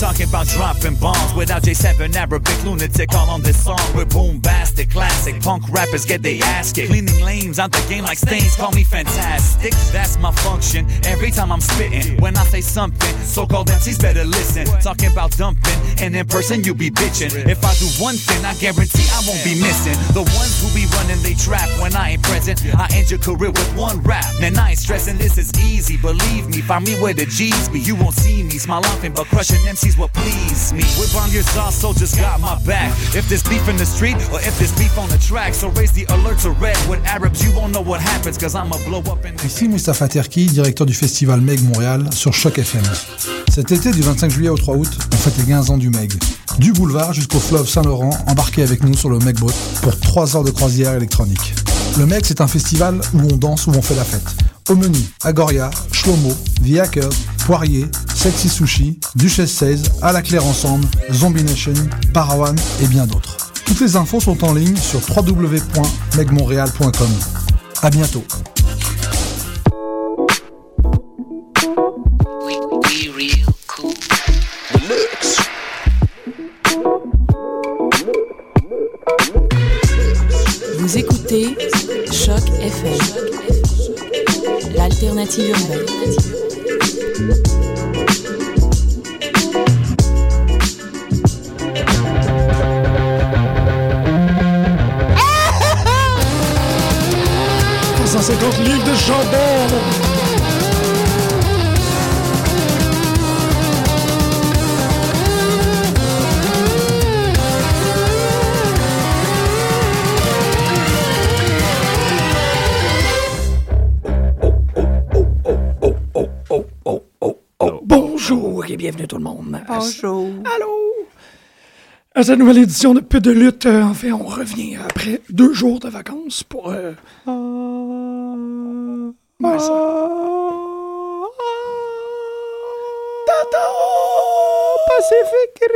Talking about dropping bombs without J7 Arabic lunatic all on this song. We're boombastic, classic. Punk rappers get their ass kicked. Cleaning lanes out the game like stains, call me fantastic. That's my function every time I'm spitting. When I say something, so called MCs better listen. Talking about dumping, and in person you be bitching. If I do one thing, I guarantee I won't be missing. The ones who be running they trap when I ain't present. I end your career with one rap. Man, I ain't stressing, this is easy. Believe me, find me where the G's be. You won't see me smile often, but crushing MCs what Ici Moustapha Terki, directeur du festival Meg Montréal sur Choc FM. Cet été, du 25 juillet au 3 août, on fête les 15 ans du Meg. Du boulevard jusqu'au fleuve Saint-Laurent, embarquez avec nous sur le Meg Boat pour 3 heures de croisière électronique. Le Meg, c'est un festival où on danse, où on fait la fête. Au menu, Agoria, Shlomo, The Poirier, Sexy Sushi, Duchesse 16, À la Claire Ensemble, Zombie Nation, Parawan et bien d'autres. Toutes les infos sont en ligne sur www.megmontréal.com. À bientôt. Vous écoutez Choc FM, l'alternative urbaine. livres de chambon Bonjour et bienvenue tout le monde. Bonjour. Allô? À cette nouvelle édition de Peu de lutte, euh, en fait, on revient après deux jours de vacances pour... euh, ouais, ça. Tata! Pacific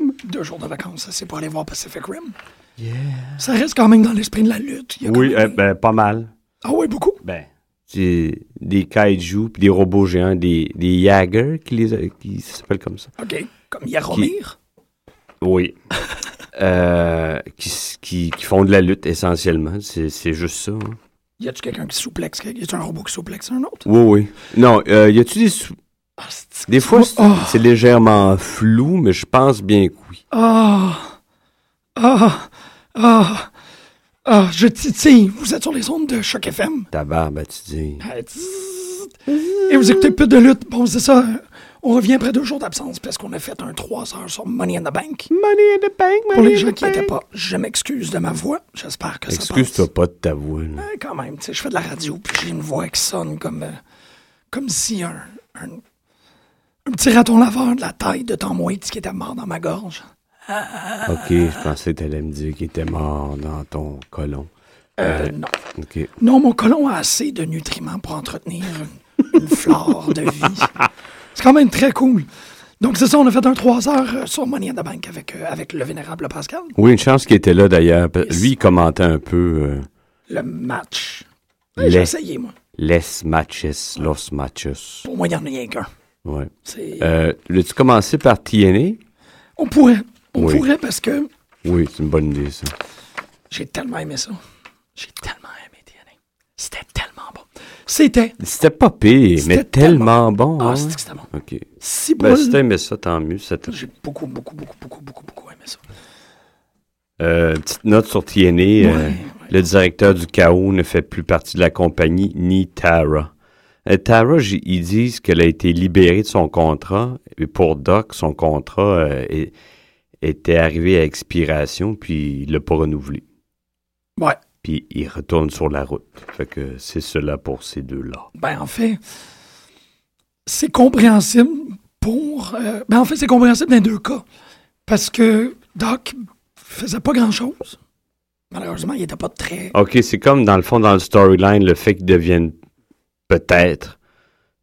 Rim! Deux jours de vacances, ça, c'est pour aller voir Pacific Rim. Ça reste quand même dans l'esprit de la lutte. Il y a Oui, euh, même- ben, pas mal. Ah oui, beaucoup? Ben, c'est des kaiju puis des robots géants, des, des Jagger qui, les, qui s'appellent comme ça. OK. Comme Yaromir. Oui. Euh, qui, qui, qui font de la lutte essentiellement. C'est c'est juste ça. hein. Y a-tu quelqu'un qui souplexe? Y a-tu un robot qui souplexe un autre? Oui, oui. Non, euh, y a-tu des. sou- Ah, Des fois, c'est Oh. c'est légèrement flou, mais je pense bien que oui. Ah! Ah! Ah! Ah! Je titille. Vous êtes sur les ondes de Choc FM. Ta barbe, tu dis. Ah. Et vous écoutez peu de lutte. Bon, c'est ça. euh, On revient après deux jours d'absence parce qu'on a fait un 3 heures sur Money in the Bank. Money in the bank, Pour les gens qui n'étaient pas, je m'excuse de ma voix. J'espère que ça passe. Excuse-toi pas de ta voix. là. Ouais, quand même, tu sais, je fais de la radio, puis j'ai une voix qui sonne comme, euh, comme si un, un, un petit raton laveur de la taille de Tom Waits qui était mort dans ma gorge. Ok, je pensais que t'allais me dire qu'il était mort dans ton colon. Euh, non. Ok. Non, mon colon a assez de nutriments pour entretenir une, une flore de vie. C'est quand même très cool. Donc, c'est ça, on a fait un 3 heures euh, sur Money in the Bank avec, euh, avec le vénérable Pascal. Oui, une chance qu'il était là d'ailleurs. Yes. Lui, il commentait un peu euh, Le match. Ouais, J'ai essayé, moi. Les matches, los matches. Pour moi, il n'y en a rien qu'un. Euh, L'as-tu commencé par TNA? On pourrait. On oui. pourrait parce que Oui, c'est une bonne idée, ça. j'ai tellement aimé ça. J'ai tellement aimé TNA. C'était tellement bon. C'était. C'était pas pire, mais C'était tellement bon. Ah, hein? c'était que c'était bon. OK. Si Ben, si t'aimais ça, tant mieux. J'ai beaucoup, beaucoup, beaucoup, beaucoup, beaucoup, beaucoup aimé ça. Euh, petite note sur TNA. euh, Ouais. Le directeur du chaos ne fait plus partie de la compagnie, ni Tara. Euh, Tara, ils disent qu'elle a été libérée de son contrat. Et pour Doc, son contrat est- était arrivé à expiration, puis il l'a pas renouvelé. Ouais. Puis il retourne sur la route. Fait que c'est cela pour ces deux-là. Ben, en fait, c'est compréhensible pour. euh, ben, en fait, c'est compréhensible dans les deux cas. Parce que Doc faisait pas grand-chose. Malheureusement, il était pas très. OK, c'est comme dans le fond, dans le storyline, le fait qu'ils deviennent peut-être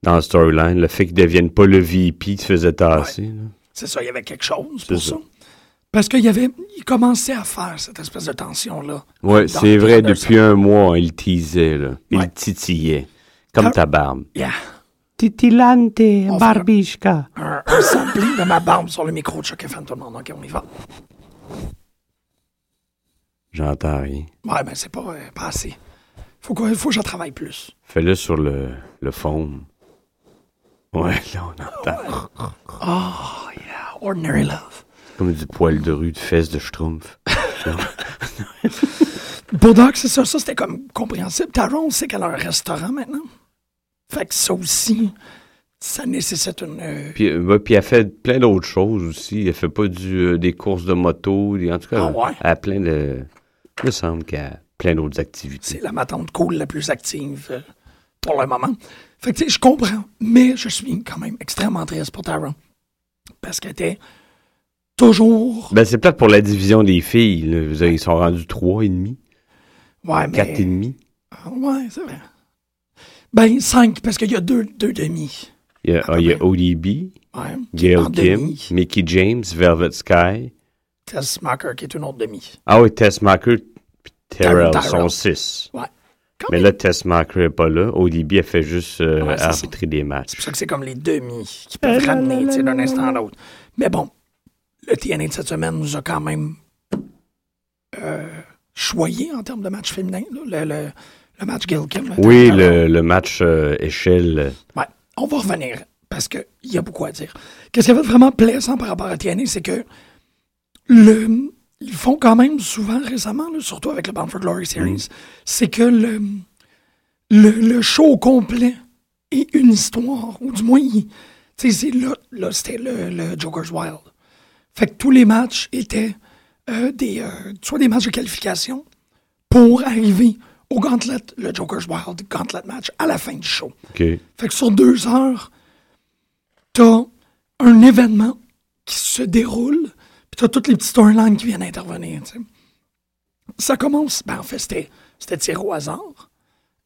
dans le storyline, le fait qu'ils deviennent pas le qui se faisait tasser. C'est ça, il y avait quelque chose pour ça. ça. Parce qu'il y avait. Il commençait à faire cette espèce de tension-là. Ouais, Dans c'est vrai, Anderson. depuis un mois, il teasait, là. Il Ouais. titillait. Comme Ah. ta barbe. Yeah. Titilante, On Barbishka. Un, un sampling de ma barbe sur le micro de Choc FM, tout le monde. OK, on y va. J'entends rien. Ouais, ben c'est pas, euh, pas assez. Faut, que- faut que je travaille plus. Fais-le sur le, le foam. Ouais, là, on entend. Oh, yeah. Ordinary Love. Comme du poil de rue, de fesses de schtroumpf. Pour Doc, c'est ça. Ça, c'était comme compréhensible. On sait qu'elle a un restaurant maintenant. Fait que ça aussi, ça nécessite une. euh, Puis, ouais, puis elle fait plein d'autres choses aussi. Elle fait pas du, euh, des courses de moto. des- en tout cas, Ah ouais? elle a plein de... Il me semble qu'elle a plein d'autres activités. c'est la matante cool la plus active euh, pour le moment. Fait que, tu sais, je comprends, mais je suis quand même extrêmement triste pour Tara. Parce qu'elle était toujours. Ben, c'est plate pour la division des filles. là. Ils sont rendus trois et demi, Ouais, quatre et mais. demi. Ah, Ouais, c'est vrai. Ben, cinq, parce qu'il y a deux, deux demi. Il y a, ah, il y a ODB, Ouais. Gail Kim. Mickey James, Velvet Sky. Tess Macker, qui est une autre demi. Ah oui, Tessmacher puis Terrell sont six. Ouais. Quand Mais là, Tessmacher n'est pas là. ODB a fait juste euh, Ouais, c'est ça. arbitrer des C'est matchs. pour ça que c'est comme les demi qui peuvent ramener d'un instant à l'autre. Mais bon, le TNA de cette semaine nous a quand même euh, choyé en termes de match féminin. là, le, le, le match Gil Kim. Oui, le, le match euh, échelle. Ouais, on va revenir parce qu'il y a beaucoup à dire. Qu'est-ce qui a fait vraiment plaisant par rapport à TNA, c'est que le, ils font quand même souvent récemment, là, surtout avec le Bound for Glory Series, c'est que le, le, le show complet est une histoire, ou du moins, tu sais, là, là c'était le, le Joker's Wild. Fait que tous les matchs étaient euh, des, euh, soit des matchs de qualification pour arriver au Gauntlet, le Joker's Wild Gauntlet match à la fin du show. Fait que sur deux heures, t'as un événement qui se déroule, puis t'as toutes les petites storylines qui viennent intervenir. Ça commence, ben en fait, c'était, tiré au hasard.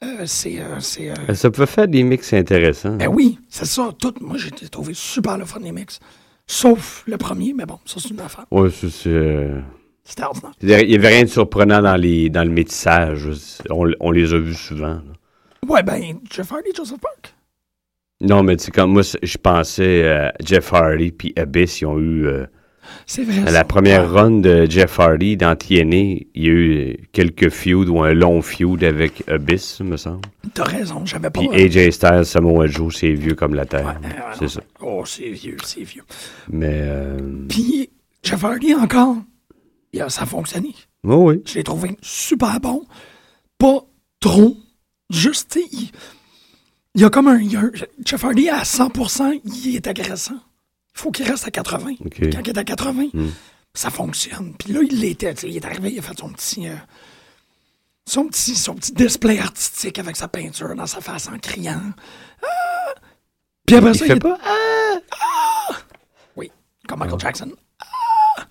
Euh, c'est, euh, c'est, euh, Ça peut faire des mix intéressants. ben oui, c'est ça, tout. Moi, j'ai trouvé super le fun des mix. Sauf le premier, mais bon, ça, c'est une affaire. Ouais, ça, c'est. euh, C'était ordinaire. Il n'y avait rien de surprenant dans, les, dans le métissage. On, on les a vus souvent. là. Ouais, ben, Jeff Hardy, Joseph Park. Non, mais tu sais, comme moi, je pensais euh, Jeff Hardy puis Abyss, ils ont eu. euh, C'est vrai. la première Ouais. run de Jeff Hardy dans TNA, il y a eu euh, quelques feuds ou un long feud avec Abyss, me semble. T'as raison, j'avais pas. Puis euh, AJ Styles, Samoa Joe, c'est vieux comme la terre. ouais, ouais, c'est ça. Oh, c'est vieux, c'est vieux. Mais. Euh... Puis, Jeff Hardy, encore, il a- ça a fonctionné. Oh oui. Je l'ai trouvé super bon. Pas trop. Juste, il, il y a comme a un- Jeff Hardy, à 100%, il est agressant. Il faut qu'il reste à 80. OK. Quand il est à 80, Hmm. ça fonctionne. Puis là, il l'était. Il est arrivé, il a fait son petit, euh, son petit, son petit display artistique avec sa peinture dans sa face en criant. Ah! Puis après Il ça, fait il pas? oui, comme Michael Jackson. Ah!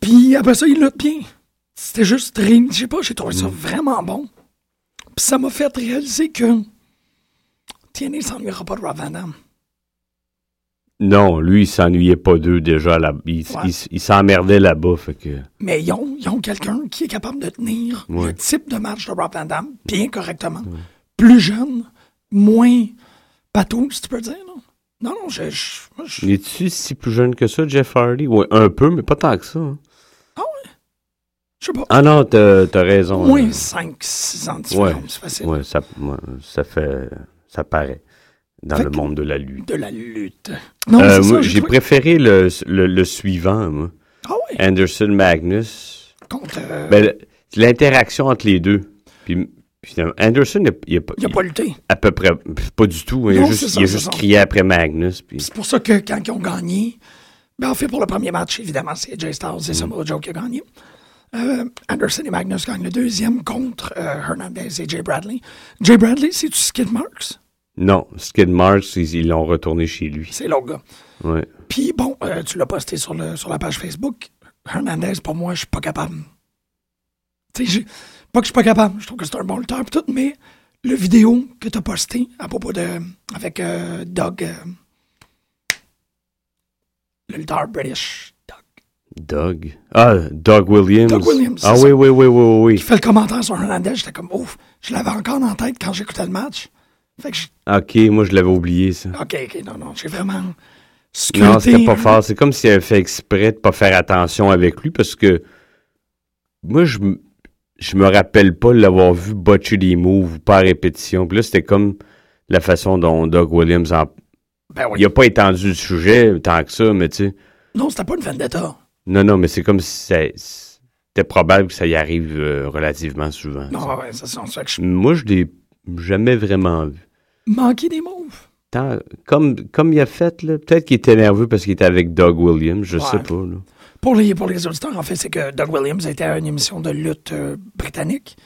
Puis après ça, il lutte bien. C'était juste très... Je sais pas, j'ai trouvé ça vraiment bon. Puis ça m'a fait réaliser que TNA s'ennuiera pas de Rob Van Damme. Non, lui, il s'ennuyait pas d'eux déjà. Là, il Ouais. il- il s'emmerdait là-bas. Fait que. Mais ils ont, ont quelqu'un qui est capable de tenir Ouais. le type de match de Rob Van Damme bien correctement. Plus jeune, moins bateau, si tu peux dire. Non, non, non je... je, Es-tu si plus jeune que ça, Jeff Hardy? Ouais, un peu, mais pas tant que ça. hein. je sais pas. Ah non, t'as as raison. moins là. 5-6 ans de Ouais. différence, facile. Ouais, ça, ouais, ça fait. Ça paraît. Dans Fait le monde de la lutte. De la lutte. Non, Euh, c'est moi, ça, j'ai trouvé- préféré le, le, le suivant, moi. Ah ouais, Anderson Magnus. contre... euh, Ben, l'interaction entre les deux. Puis, puis, Anderson, il a, il a pas- il a pas lutté. à peu près, pas du tout. hein. Il a juste, c'est ça, il a c'est juste ça. crié après Magnus. Puis, C'est pour ça que quand ils ont gagné, ben en fait, pour le premier match, évidemment, c'est Jay Styles Mm. et Samoa Joe qui a gagné. Euh, Anderson et Magnus gagnent le deuxième contre euh, Hernandez et Jay Bradley. Jay Bradley, c'est-tu Skid Marks? Non, Skid Marks, ils l'ont retourné chez lui. C'est l'autre gars. Ouais. Puis bon, euh, tu l'as posté sur, le, sur la page Facebook. Hernandez, pour moi, je suis pas capable. Tu sais, pas que je suis pas capable, je trouve que c'est un bon lutteur pis tout, mais le vidéo que tu as posté à propos de. avec euh, Doug. euh, le lutteur British. Doug. Doug? Ah, Doug Williams. Doug Williams, Ah oui, oui, oui, oui, oui. Qui fait le commentaire sur Hernandez, j'étais comme ouf. Je l'avais encore en tête quand j'écoutais le match. Fait que je- Ok, moi je l'avais oublié ça. OK, OK, non, non, j'ai vraiment Non, c'était pas fort. C'est comme s'il avait fait exprès de pas faire attention avec lui parce que moi, je, je me rappelle pas l'avoir vu botcher des moves pas à répétition. Puis là, c'était comme la façon dont Doug Williams en. Ben oui. Il a pas étendu le sujet tant que ça, mais tu sais. Non, c'était pas une vendetta. Non, non, mais c'est comme si ça- c'était probable que ça y arrive euh, relativement souvent. Non, ouais, ça. c'est ça que je Moi, je l'ai jamais vraiment vu. manquais des moves. Tant- comme, comme il a fait, là, peut-être qu'il était nerveux parce qu'il était avec Doug Williams, je Ouais. sais pas. Là. Pour les, pour les auditeurs, en fait, c'est que Doug Williams était à une émission de lutte euh, britannique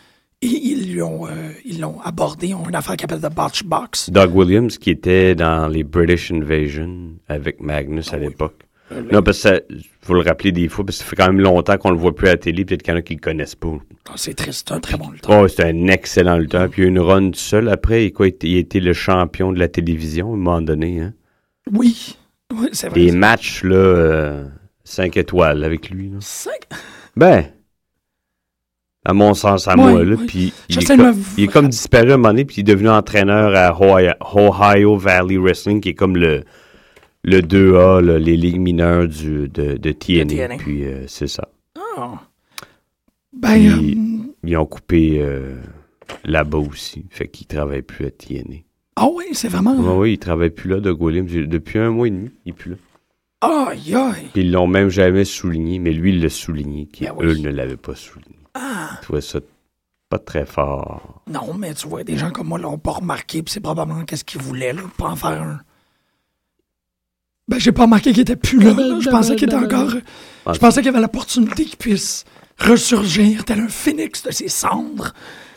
et ils lui ont, euh, ils l'ont abordé. Ont une affaire qui s'appelle The Botch Box. Doug Williams qui était dans les British Invasion avec Magnus à Ah oui. l'époque. Non, parce que ça, faut le rappeler des fois, parce que ça fait quand même longtemps qu'on le voit plus à la télé, peut-être qu'il y en a qui le connaissent pas. Ah, c'est triste, c'est un très bon lutteur. Oh, c'est un excellent lutteur. Puis il y a une run tout seul après. Et quoi, il était- il le champion de la télévision à un moment donné. Hein. Oui, oui, c'est vrai. Des matchs, là, 5 étoiles avec lui. là. Cinq- Ben, à mon sens, à moi, là. Puis il, est de co- me- il est comme disparu à un moment donné, puis il est devenu entraîneur à Ohio, Ohio Valley Wrestling, qui est comme le, le 2A, là, les ligues mineures du, de, de TNA. TNA. Puis euh, c'est ça. Ah. Ben, Puis- euh, Ils ont coupé euh, là-bas aussi. Fait qu'il travaille plus à TNA. ah oui, c'est vraiment. Oui, oui, il travaille plus là, Doug Williams. Depuis un mois et demi, il est plus là. Aïe, aïe. Puis ils l'ont même jamais souligné, mais lui, il l'a souligné, qui Ben oui. eux ne l'avaient pas souligné. Ah. Je trouvais ça pas très fort. Non, mais tu vois, des gens comme moi l'ont pas remarqué, puis c'est probablement qu'est-ce qu'ils voulaient, là, pas en faire un. Ben, j'ai pas remarqué qu'il était plus là. là. Je pensais qu'il était encore. Ah, Je pensais qu'il y avait l'opportunité qu'il puisse ressurgir tel un phénix de ses cendres,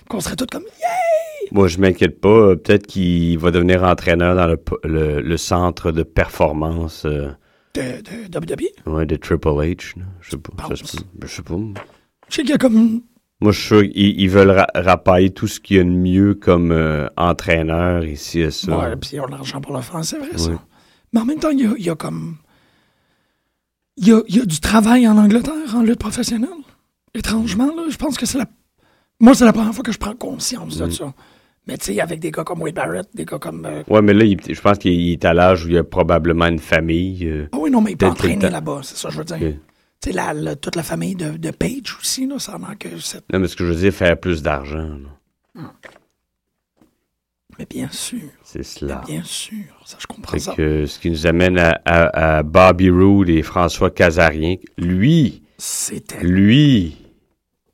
qu'on serait tous comme Yeah! Moi, je m'inquiète pas. Euh, Peut-être qu'il va devenir entraîneur dans le, p- le- le centre de performance euh, de, de WWE. ouais, de Triple H. là. Je sais pas. ça peut. Je sais pas. Je sais qu'il y a comme. Moi, je suis sûr qu'ils ils veulent ra- rapailler tout ce qu'il y a de mieux comme euh, entraîneur ici et ça. Ouais, puis ils ont l'argent pour le faire, c'est vrai, ça. Ouais. Mais en même temps, il y a, il y a comme. Il y a, il y a du travail en Angleterre, en lutte professionnelle. Étrangement, là, je pense que c'est la. Moi, c'est la première fois que je prends conscience de Mm. ça. Mais tu sais, avec des gars comme Wade Barrett, des gars comme. euh, Ouais, mais là, il- je pense qu'il est à l'âge où il y a probablement une famille. euh, Ah oui, non, mais il peut entraîner là-bas, c'est ça, je veux dire. Ok. Tu sais, la- la- toute la famille de, de Page aussi, là, ça manque cette. Non, mais ce que je veux dire, faire plus d'argent. là. Mais bien sûr, C'est cela. bien sûr, ça, je comprends ça. que, ce qui nous amène à, à- à Bobby Roode et François Casarien. Lui, C'était lui,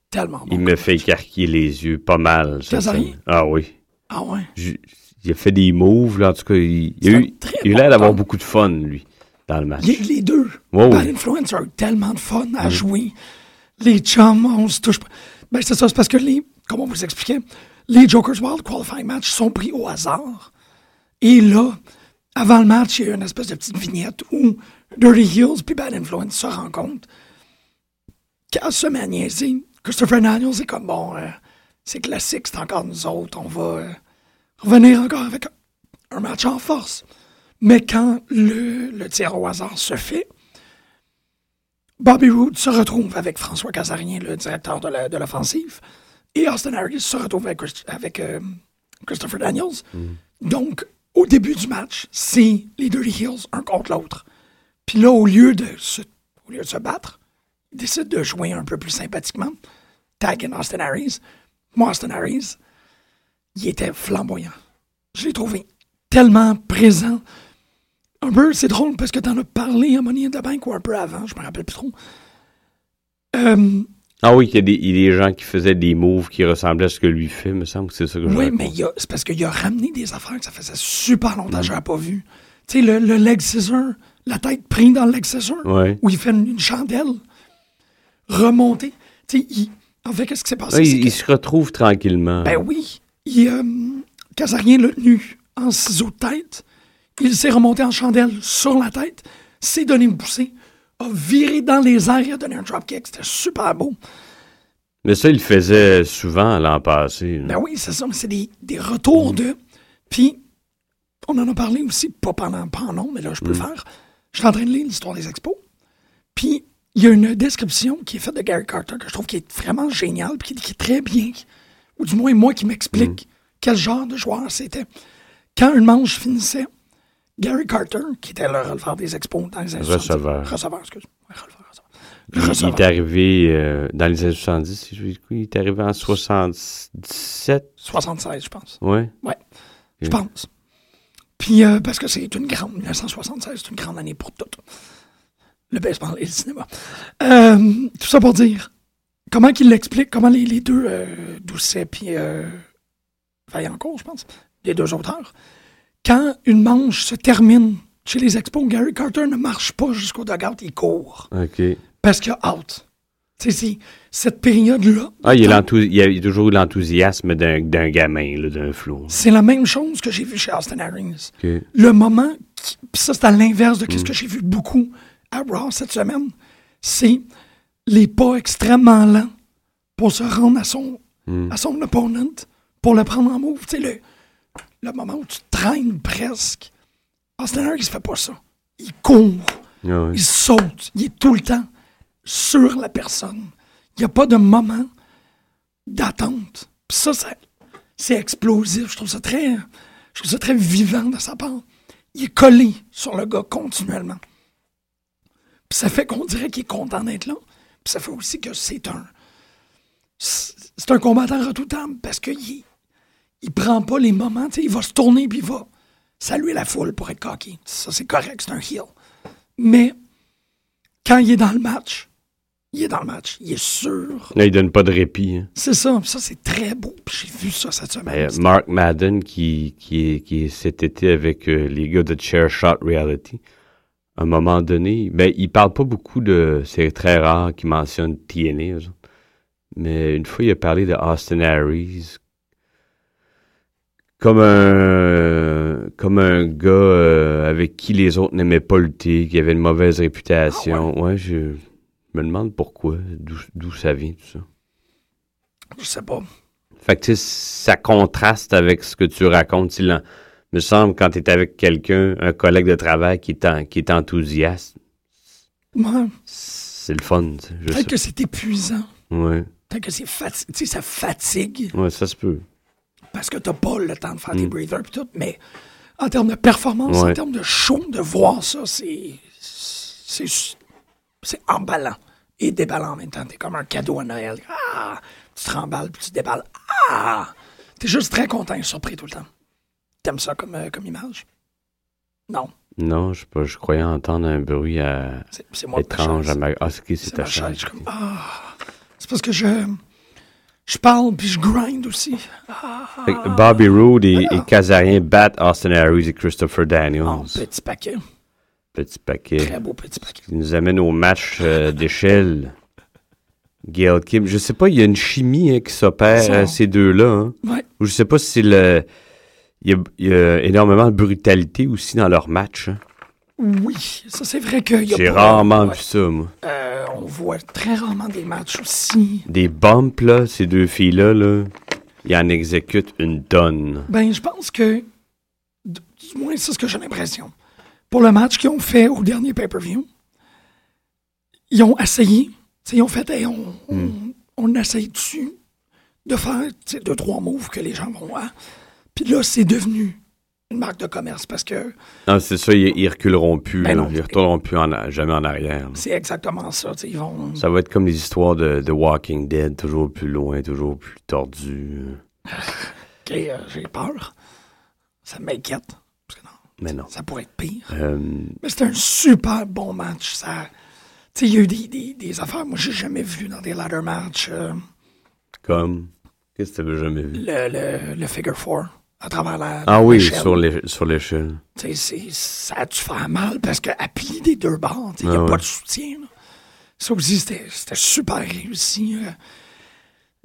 tellement bon. il me fait écarquiller les yeux pas mal. Casarien? Ah oui. Ah ouais? Il a fait des moves, là, en tout cas. Il, il a eu, il a l'air d'avoir beaucoup de fun, lui, dans le match. Les, les deux. Ouais, Bad ouais. Influence a eu tellement de fun à jouer. Les chums, on se touche pas. Ben, c'est ça, c'est parce que les, comme on vous expliquait, les Jokers Wild Qualifying Match sont pris au hasard. Et là, avant le match, il y a une espèce de petite vignette où Dirty Heels puis Bad Influence se rencontrent. Quand se met à Christopher Daniels est comme bon, euh, c'est classique, c'est encore nous autres, on va euh, revenir encore avec un, match en force. Mais quand le, tir au hasard se fait, Bobby Roode se retrouve avec François Casarien, le directeur de l'offensive, et Austin Harris se retrouve avec, Christ- avec, euh, Christopher Daniels. Donc, au début du match, c'est les Dirty Hills un contre l'autre. Puis là, au lieu, de se, au lieu de se battre, ils décident de jouer un peu plus sympathiquement. Tag in Austin Harris. Moi, Austin Harris, il était flamboyant. Je l'ai trouvé tellement présent. Un peu, c'est drôle parce que t'en as parlé à Money in the Bank ou un peu avant, je me rappelle plus trop. Euh, Ah oui, il y, a des, il y a des gens qui faisaient des moves qui ressemblaient à ce que lui fait, me semble que c'est ça que je oui, mais il y a- c'est parce qu'il a ramené des affaires que ça faisait super longtemps que je n'avais pas vu. Tu sais, le, le leg scissor, la tête prise dans le leg scissor, Ouais. où il fait une, une chandelle remontée. Tu sais, il- en fait, qu'est-ce qui s'est passé? Ouais, il, que- il se retrouve tranquillement. Ben oui. Il, euh, Casarien l'a tenu en ciseaux de tête. Il s'est remonté en chandelle sur la tête, s'est donné une poussée, a viré dans les airs, il a donné un dropkick. C'était super beau. Mais ça, il le faisait souvent l'an passé. là. Ben oui, c'est ça, mais c'est des, des retours de. Puis, on en a parlé aussi, pas pendant, pas en nom, mais là, je peux le faire. Je suis en train de lire l'histoire des expos. Puis, il y a une description qui est faite de Gary Carter que je trouve qui est vraiment géniale, puis qui, qui est très bien, ou du moins moi qui m'explique quel genre de joueur c'était. quand une manche finissait, Gary Carter, qui était le releveur des expos dans les années Receveur. 70, receveur, excuse. Ouais, releveur, receveur. Il, il est arrivé euh, dans les années 70, si je me il est arrivé en 77, 76, je pense. ouais. Je Ok. pense. Puis, euh, parce que c'est une grande, 1976, c'est une grande année pour tout. Le baseball et le cinéma. Euh, tout ça pour dire, comment qu'il l'explique, comment les, les deux, euh, Doucet puis Vaillancourt, je pense, les deux auteurs, quand une manche se termine chez les expos, Gary Carter ne marche pas jusqu'au dugout, il court. OK. Parce qu'il a out. Tu sais, cette période-là. Ah, il, y a il y toujours eu l'enthousiasme d'un gamin, d'un flou. C'est la même chose que j'ai vu chez Austin Harris. OK. le moment, qui- ça c'est à l'inverse de ce que j'ai vu beaucoup à Raw cette semaine, c'est les pas extrêmement lents pour se rendre à son, à son opponent, pour le prendre en move. Tu sais, le, le moment où tu traînes presque. Harris, il fait pas ça. Il court, Ah il saute, il est tout le temps sur la personne. Il n'y a pas de moment d'attente. Puis ça, ça- c'est explosif. Je trouve ça très, je trouve ça très vivant de sa part. Il est collé sur le gars continuellement. Puis ça fait qu'on dirait qu'il est content d'être là. Puis ça fait aussi que c'est un, c'est un combattant redoutable parce qu'il est- il prend pas les moments. tu sais, Il va se tourner puis il va saluer la foule pour être cocky. Ça, c'est correct, c'est un heel. Mais quand il est dans le match, il est dans le match. Il est sûr. Là, il donne pas de répit. hein. C'est ça. Ça, c'est très beau. J'ai vu ça cette semaine. Euh, Mark Madden, qui, qui, est, qui est cet été avec euh, les gars de Chair Shot Reality, à un moment donné, ben, il parle pas beaucoup de. C'est très rare qu'il mentionne TNA, mais une fois, il a parlé de Austin Harris comme un, comme un gars euh, avec qui les autres n'aimaient pas lutter, qui avait une mauvaise réputation. ouais, je me demande pourquoi, d'où d'où ça vient, tout ça. Je sais pas. Fait que, ça contraste avec ce que tu racontes. Il en- me semble, quand tu es avec quelqu'un, un collègue de travail qui est, en- qui est enthousiaste, Ouais. c'est le fun. Peut-être que c'est épuisant. Ouais. Peut-être que c'est fati- tu sais, ça fatigue ouais, ça se peut. Parce que t'as pas le temps de faire tes breathers et tout. Mais en termes de performance, en termes de show, de voir ça, c'est. C'est c'est emballant et déballant en même temps. T'es comme un cadeau à Noël. Ah! Tu te remballes puis tu déballes. Ah! T'es juste très content et surpris tout le temps. T'aimes ça comme, euh, comme image? Non. Non, je, pas, je croyais entendre un bruit euh, C'est c'est moi étrange à ma. Ah, c'est qui, c'est ta chaise. comme, ah. C'est parce que je. Je parle puis je grind aussi. Ah, Bobby Roode et, et Kazarien battent Austin Harris et Christopher Daniels. oh, petit paquet. Petit paquet. Très beau petit paquet. qui nous amène au match euh, d'échelle. Gail Kim. Je sais pas, il y a une chimie hein, qui s'opère euh, ces deux-là. hein. Ouais. Ou je sais pas si c'est le. Il y, a, il y a énormément de brutalité aussi dans leur match. hein. Oui, ça c'est vrai qu'il y a J'ai pas- rarement ouais. vu ça, moi. Euh, on voit très rarement des matchs aussi. Des bumps, là, ces deux filles-là, là, ils en exécutent une tonne. Ben, je pense que. Du du moins, c'est ce que j'ai l'impression. Pour le match qu'ils ont fait au dernier pay-per-view, ils ont essayé. Ils ont fait, Hey, on, on, on essaye dessus de faire deux, trois moves que les gens vont voir. Puis là, c'est devenu une marque de commerce parce que Non, c'est ça, ils, ils reculeront plus. Ben non. Ils retourneront plus en jamais en arrière. c'est exactement ça. Ils vont. Ça va être comme les histoires de, de Walking Dead, toujours plus loin, toujours plus tordu. Ok, euh, j'ai peur. Ça m'inquiète. Parce que non, Mais non. ça pourrait être pire. Euh, Mais c'était un super bon match. Ça, tu sais, il y a eu des, des, des affaires, moi, j'ai jamais vu dans des ladder matchs. euh, comme? Qu'est-ce que tu n'avais jamais vu? le, le, le figure four à travers la. Ah oui, sur l'é- sur l'échelle. Tu sais, c'est- ça a dû faire mal parce qu'à plier des deux bords, il n'y a Ah pas de soutien. là. Ça aussi, c'était super réussi. euh.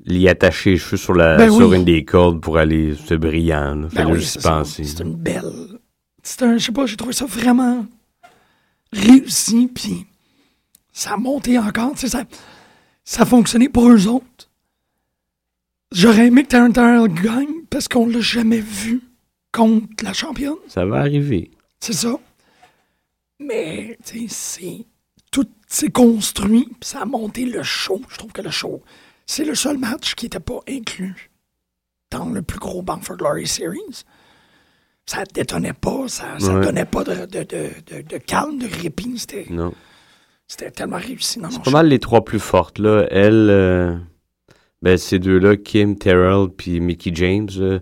L'y attacher les cheveux sur, la, Ben sur oui. une des cordes pour aller. C'est brillant. Là. Ben oui, c'est une belle. C'est un, je sais pas, j'ai trouvé ça vraiment réussi, puis ça a monté encore. tu sais, Ça, ça a fonctionné pour eux autres. J'aurais aimé que Terrell gagne parce qu'on l'a jamais vu contre la championne. Ça va arriver. C'est ça. Mais, tu sais, c'est. Tout s'est construit, puis ça a monté le show. Je trouve que le show, c'est le seul match qui n'était pas inclus dans le plus gros Bang for Glory Series. ça détonnait pas, ça, ça Ouais. donnait pas de, de, de, de, calme, de répit. C'était, Non. c'était tellement réussi. C'est pas mal les trois plus fortes, là. Elle, euh, ben, ces deux-là, Kim Terrell puis Mickey James, là,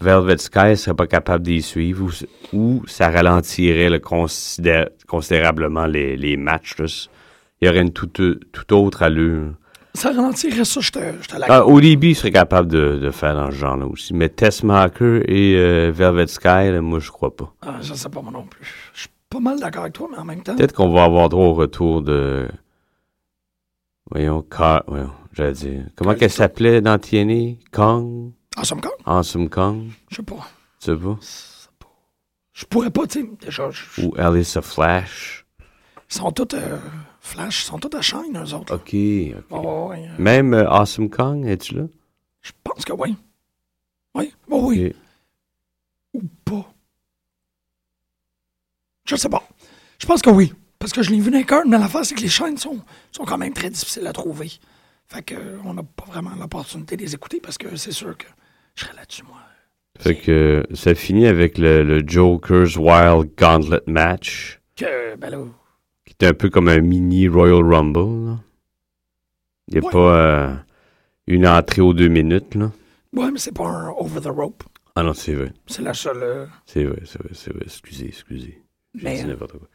Velvet Sky serait pas capable d'y suivre ou, ou ça ralentirait considérablement les, les matchs. là. Il y aurait une toute, toute autre allure. Ça ralentirait ça, je te, je te Ah. Olibi serait capable de, de faire dans ce genre-là aussi. Mais Tessmacher et euh, Velvet Sky, là, moi, je crois pas. Ah, je sais pas moi non plus. Je suis pas mal d'accord avec toi, mais en même temps. Peut-être qu'on va avoir droit au retour de. Voyons, Car... voyons j'allais dire. Comment qu'elle s'appelait dans TNA? Kong? Awesome Kong, Awesome Kong? je sais pas. Tu sais pas? Je pourrais pas, tu sais, Ou Alice of Flash? ils sont tous euh, Flash, ils sont tous à Shine, eux autres. Ok. ok. Oh, ouais, euh, Même euh, Awesome Kong, es-tu là? je pense que oui. Oui, oh, oui. Ou pas. Je sais pas. Je pense que oui. Parce que je l'ai vu dans les cartes, mais l'affaire, c'est que les chaînes sont, sont quand même très difficiles à trouver. Fait que euh, on n'a pas vraiment l'opportunité de les écouter parce que c'est sûr que je serais là-dessus, moi. Fait que ça finit avec le, le Joker's Wild Gauntlet match, Que, ben là, qui est un peu comme un mini Royal Rumble. là. Il n'y a Ouais. pas euh, une entrée aux deux minutes. Là. ouais, mais c'est pas un over the rope. Ah non, c'est vrai. C'est la seule. euh, C'est vrai, c'est vrai, c'est vrai. Excusez, excusez. J'ai dit n'importe quoi.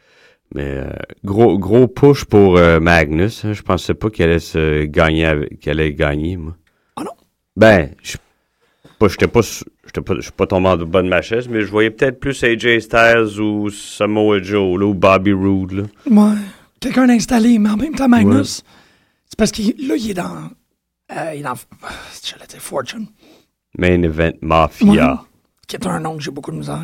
Mais euh, gros, gros push pour euh, Magnus. hein. Je pensais pas qu'il allait se gagner, avec- qu'il allait gagner, moi. Ah non? Ben, je pas, j'étais pas, j'étais pas, je suis pas tombé en bas de ma chaise, mais je voyais peut-être plus AJ Styles ou Samoa Joe, là, ou Bobby Roode, là. Ouais. Quelqu'un d'installé, mais en même temps, Magnus, c'est parce qu'il là, il est dans. euh, il est dans. Dire Fortune. Main Event Mafia. Ouais. Qui est un nom que j'ai beaucoup de misère.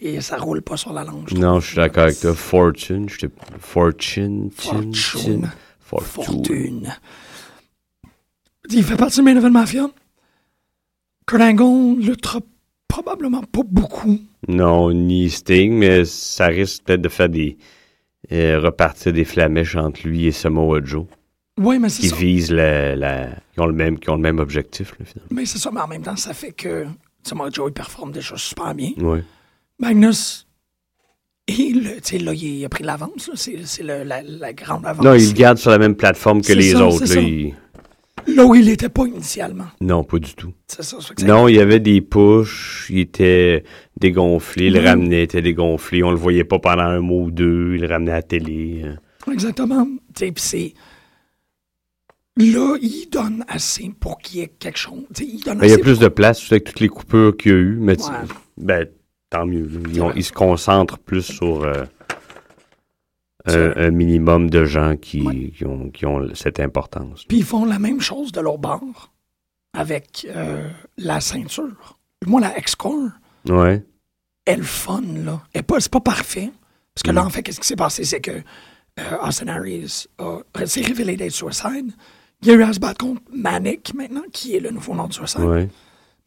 Et ça roule pas sur la langue. Non, je suis d'accord avec toi. Fortune, j'étais... Fortune, Fortune. Fortune. Fortune. Il fait partie du Main Event Mafia. Kurt Angle luttera probablement pas beaucoup. Non, ni Sting, mais ça risque peut-être de faire des... euh, repartir des flamèches entre lui et Samoa Joe, Oui, mais c'est qui ça. visent la, la... Qui ont le même, qui ont le même objectif, là, finalement. Mais c'est ça, mais en même temps, ça fait que Samoa Joe il performe déjà super bien. Ouais. Magnus, sais, là, il a pris l'avance. C'est c'est le- la, la grande avance. Non, il le garde sur la même plateforme que les ça, autres. c'est Là, il- où il n'était pas initialement. Non, pas du tout. C'est ça. ça Non, il y avait des pushs, il était dégonflé, il le ramenait, il était dégonflé, on le voyait pas pendant un mois ou deux, il le ramenait à la télé. euh. Exactement. C'est. Là, il donne assez pour qu'il y ait quelque chose. Il donne Ben, il y a assez plus pour- de place avec toutes les coupures qu'il y a eu, mais tu- Ouais. ben, tant mieux. Ils, ont- se concentrent plus sur euh, un, minimum de gens qui, Ouais. qui ont, qui ont cette importance. Puis ils font la même chose de leur bord avec euh, la ceinture. Moi, la X-Core, Ouais. elle fun, là. Elle pas, c'est pas parfait. Parce que là, Mm. en fait, qu'est-ce qui s'est passé? C'est que euh, Austin Harris a- s'est révélé d'être Suicide. Il a eu à se battre contre Manic maintenant, qui est le nouveau nom de Suicide. Ouais.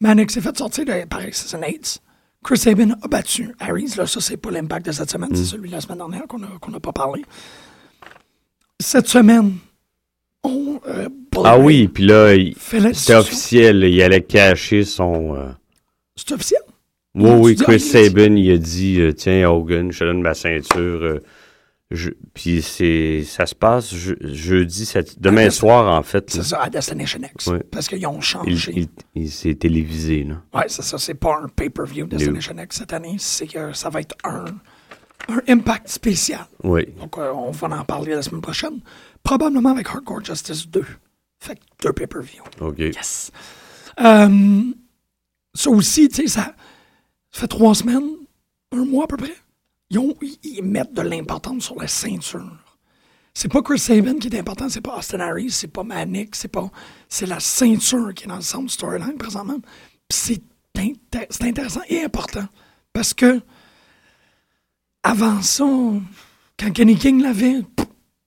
Manic s'est fait sortir de, par Assassinates. Chris Sabin a battu Harris. Là, ça, c'est pas l'impact de cette semaine, c'est celui de la semaine dernière qu'on n'a pas parlé. Cette semaine, on. euh, Ah oui, puis là, c'était officiel, il allait cacher son. euh, C'est officiel? Oui, oui, Chris il a dit- Sabin, il a dit euh, Tiens, Hogan, je te donne ma ceinture. Je- Puis c'est, ça se passe je- jeudi, cette- demain Ah, soir, en fait. C'est ça, à Destination X. Parce qu'ils ont Il, changé. il, il s'est télévisé, là. Ouais, c'est ça. C'est pas un pay-per-view Destination X cette année. C'est que ça va être un, un impact spécial. Oui. Donc, euh, on va en parler la semaine prochaine. Probablement avec Hardcore Justice 2. Fait que deux pay-per-view. OK. Yes. Euh, ça aussi, tu sais, ça, ça fait trois semaines, un mois à peu près. Ils, ont- ils- ils mettent de l'importance sur la ceinture. C'est pas Chris Sabin qui est important, c'est pas Austin Harris, c'est pas Manic, c'est pas. C'est la ceinture qui est dans le centre du storyline présentement. Puis c'est inté- c'est intéressant et important. Parce que avant ça, quand Kenny King l'avait,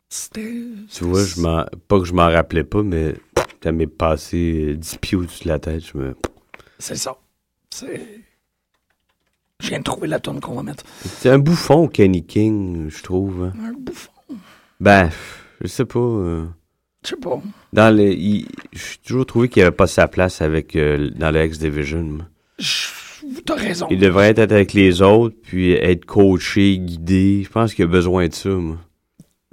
c'était. Tu vois, je m'en, pas que je m'en rappelais pas, mais ça m'est passé euh, 10 pieds au-dessus de la tête. Je me... C'est ça. C'est. Je viens de trouver la tonne qu'on va mettre. C'est un bouffon, Kenny King, je trouve. hein. Un bouffon? Ben, je sais pas. euh, Je sais pas. Dans les, J'ai toujours trouvé qu'il avait pas sa place avec, euh, dans le X-Division. moi. Je- t'as raison. Il devrait être avec les autres, puis être coaché, guidé. Je pense qu'il a besoin de ça, moi.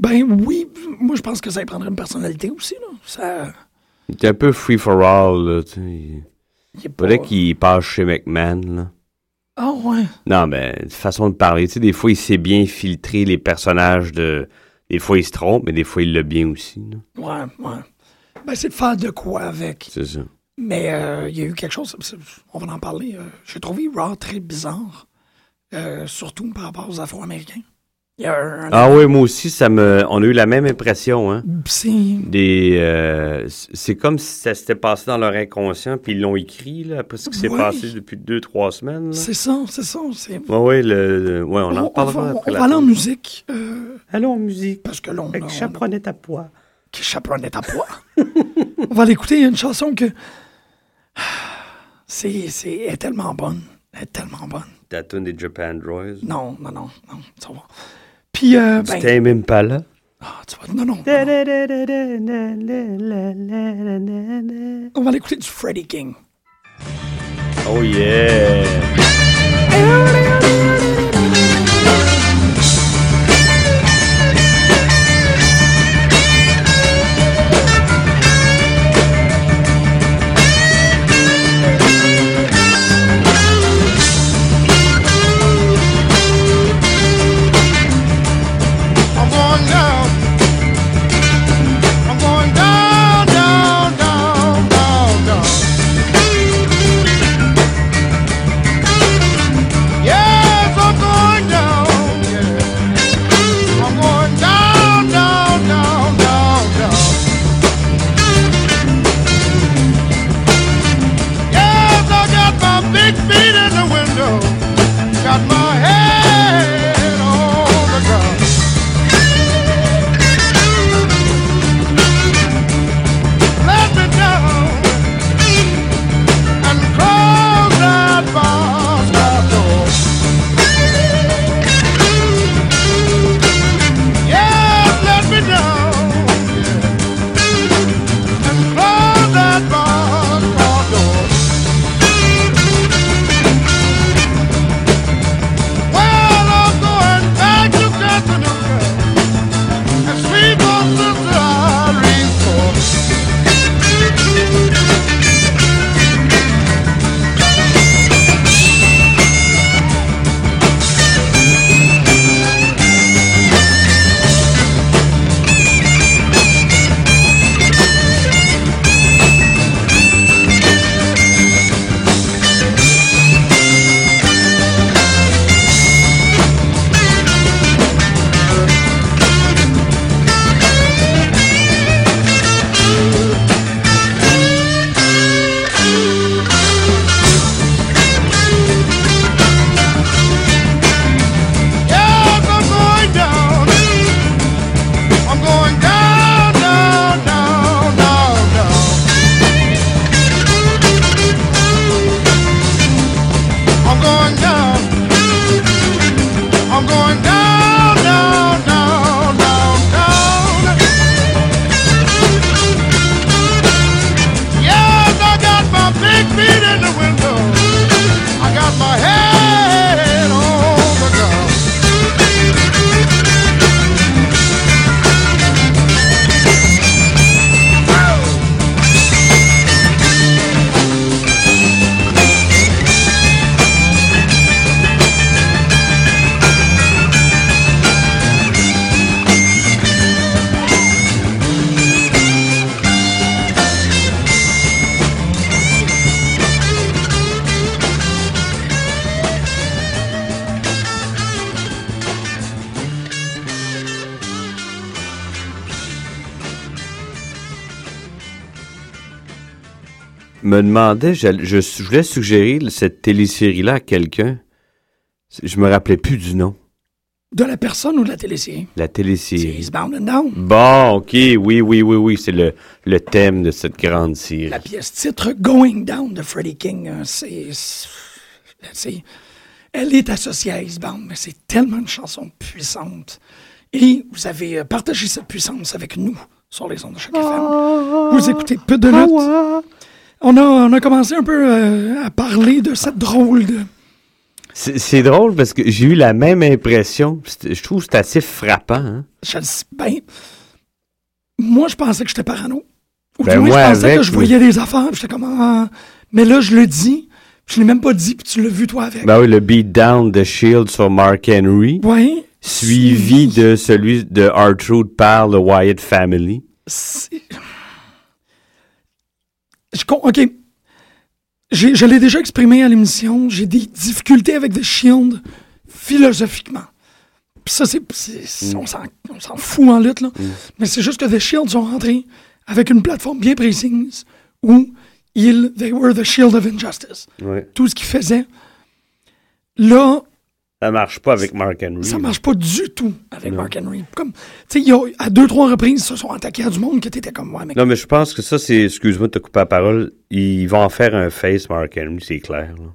Ben oui, moi je pense que ça prendrait une personnalité aussi. Là. Ça, Il est un peu free for all, là. Il il est pas... faudrait qu'il passe chez McMahon, là. Ah ouais. Non, mais façon de parler, tu sais, des fois, il sait bien filtrer les personnages de... Des fois, il se trompe, mais des fois, il l'a bien aussi, là. Ouais, ouais. Ben c'est de faire de quoi avec. C'est ça. Mais euh, il y a eu quelque chose, on va en parler. euh, J'ai trouvé Raw très bizarre, euh, surtout par rapport aux Afro-Américains. Un. Ah oui, moi aussi, ça me... On a eu la même impression, hein. C'est. Des, euh, c'est comme si ça s'était passé dans leur inconscient, puis ils l'ont écrit, là, après ce qui s'est passé depuis deux, trois semaines. C'est ça, c'est ça. Ouais, ouais, le, ouais, on en on, va, après on la va aller en musique, euh, Allons en musique. parce que là, on, Avec chaperonnet à poids. qui chaperonnait à poids? on va l'écouter, une chanson que. C'est, c'est, elle est tellement bonne. Elle est tellement bonne. Ta tune des Japan Droids. Non, non, non, non, ça va. Puis, euh, ben. C'était Impala. Ah, tu vois, non, non. non, non. On va du Freddie King. Oh yeah! Me demandais, je, je, je voulais suggérer cette télésérie-là à quelqu'un. Je me rappelais plus du nom. De la personne ou de la télésérie? La C'est télésérie. Eastbound and Down. Bon, ok, oui, oui, oui, oui, c'est le, le thème de cette grande série. La pièce titre Going Down de Freddie King, euh, c'est. c'est- Elle est associée à Eastbound, mais c'est tellement une chanson puissante. Et vous avez euh, partagé cette puissance avec nous sur les ondes de chaque FM. Vous écoutez peu de lutte On a, on a commencé un peu euh, à parler de cette drôle de. C'est drôle parce que j'ai eu la même impression. Je trouve que c'est assez frappant. hein. Je bien. Moi, je pensais que j'étais parano. Ou Ben, du moins, moi, je pensais avec, que je oui. voyais des affaires. puis J'étais comme. ah. Mais là, je le dis. Je l'ai même pas dit, puis tu l'as vu, toi, avec. Ben oui, le beatdown de Shield sur Mark Henry, ouais. suivi de celui de R-Truth par le Wyatt Family. C'est- Je OK. Je l'ai déjà exprimé à l'émission. J'ai des difficultés avec The Shield philosophiquement. Puis ça, c'est. On s'en fout en lutte, là. Mais c'est juste que The Shield sont rentrés avec une plateforme bien précise où ils. They were the Shield of Injustice. Ouais. Tout ce qu'ils faisaient. Là, Ça marche pas avec Mark Henry. ça marche pas du tout avec Mark Henry. Comme, tu sais, à deux, trois reprises, ils se sont attaqués à du monde qui était comme, ouais, mais Non, mais je pense que ça, c'est. Excuse-moi de te couper la parole. Ils vont en faire un face, Mark Henry, c'est clair. là.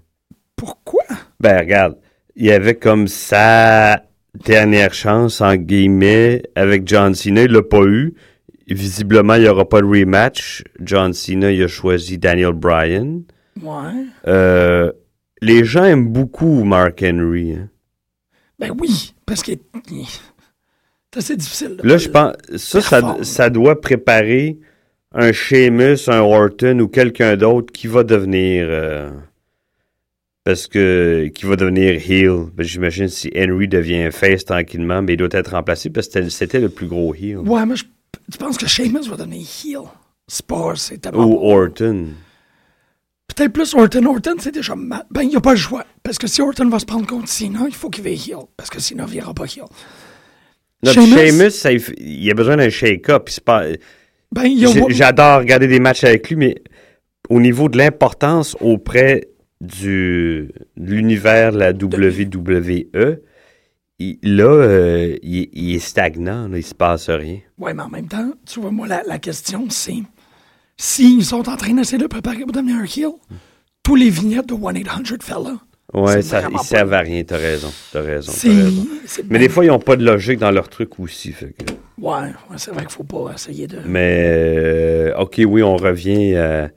pourquoi? Ben, regarde. Il y avait comme sa dernière chance, en guillemets, avec John Cena. Il l'a pas eu. Visiblement, il n'y aura pas de rematch. John Cena, il a choisi Daniel Bryan. Ouais. Euh, les gens aiment beaucoup Mark Henry. hein. Ben oui, parce que c'est assez difficile. Là, je pense, ça, ça, ça doit préparer un Sheamus, un Orton ou quelqu'un d'autre qui va devenir, euh, parce que, qui va devenir heel. Ben, J'imagine si Henry devient face tranquillement, mais il doit être remplacé parce que c'était- le plus gros heel. Ouais, mais je, tu penses que Sheamus va donner heel? C'est pas. Ou Orton. Peut-être plus Orton. Orton, c'est déjà mal. Ben, il n'y a pas le choix. Parce que si Orton va se prendre contre Cena, il faut qu'il vienne heel. Parce que Cena ne viendra pas? Sheamus, ça, il a besoin d'un shake-up. pas- Ben, a. J'adore regarder des matchs avec lui, mais au niveau de l'importance auprès du, de l'univers de la WWE, il- là, euh, il, il est stagnant, là, il se passe rien. Ouais, mais en même temps, tu vois, moi, la, la question, c'est s'ils sont en train d'essayer de préparer pour devenir un heel, tous les vignettes de 1-800 Fella, Ouais, C'est ça, ils servent à rien, t'as raison, t'as raison, t'as Mais des fois, ils n'ont pas de logique dans leur truc aussi. fait que- Ouais, ouais, c'est vrai qu'il faut pas essayer de. Mais, euh, OK, oui, on revient euh,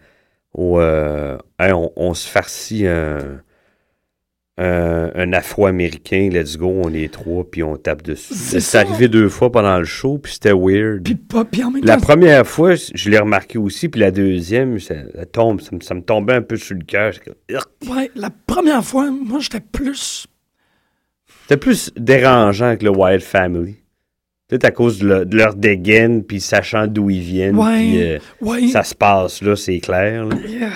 au... euh, hein, on, on se farcit un, un, un afro-américain, let's go, on est trois, puis on tape dessus. C'est ça. arrivé deux fois pendant le show, puis c'était weird. Puis pas, puis en même la temps, première fois, je l'ai remarqué aussi, puis la deuxième, ça, ça tombe, ça, me- ça me tombait un peu sur le cœur. Ouais, la première fois, moi, j'étais plus. C'était plus dérangeant que le Wild Family. Peut-être à cause de, le- de leur dégaine, puis sachant d'où ils viennent, Ouais, puis euh, ouais. ça se passe là, c'est clair. là. Yeah.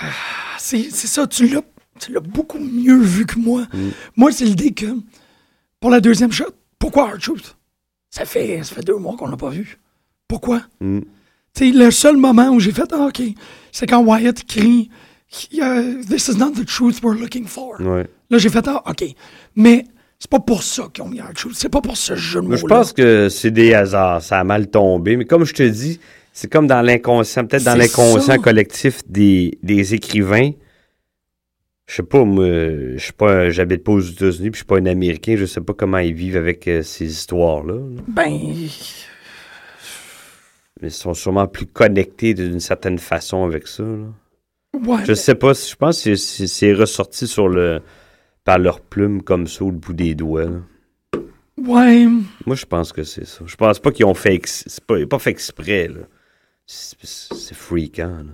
C'est c'est ça, tu l'as tu l'as beaucoup mieux vu que moi. Mm. Moi, c'est l'idée que pour la deuxième shot, pourquoi R-Truth? Ça fait, ça fait deux mois qu'on l'a pas vu. Pourquoi? Mm. Tu sais, le seul moment où j'ai fait ah, OK, c'est quand Wyatt crie euh, This is not the truth we're looking for. Ouais. Là, j'ai fait ah, OK. Mais c'est pas pour ça qu'ils ont mis R-Truth. C'est pas pour ce jeu de Moi, je pense que c'est des hasards. Ça a mal tombé. Mais comme je te dis, c'est comme dans l'inconscient, peut-être dans l'inconscient collectif des, des écrivains. Je sais pas, moi, je suis pas, j'habite pas aux États-Unis, puis je suis pas un Américain, je sais pas comment ils vivent avec euh, ces histoires-là. là. Ben, Mais ils sont sûrement plus connectés d'une certaine façon avec ça. là. ouais. Je sais pas, je pense que c'est- ressorti sur le par leur plume comme ça, au bout des doigts. là. Ouais. Moi, je pense que c'est ça. Je pense pas qu'ils ont fait ex- c'est pas, pas fait exprès. c'est freakant. là.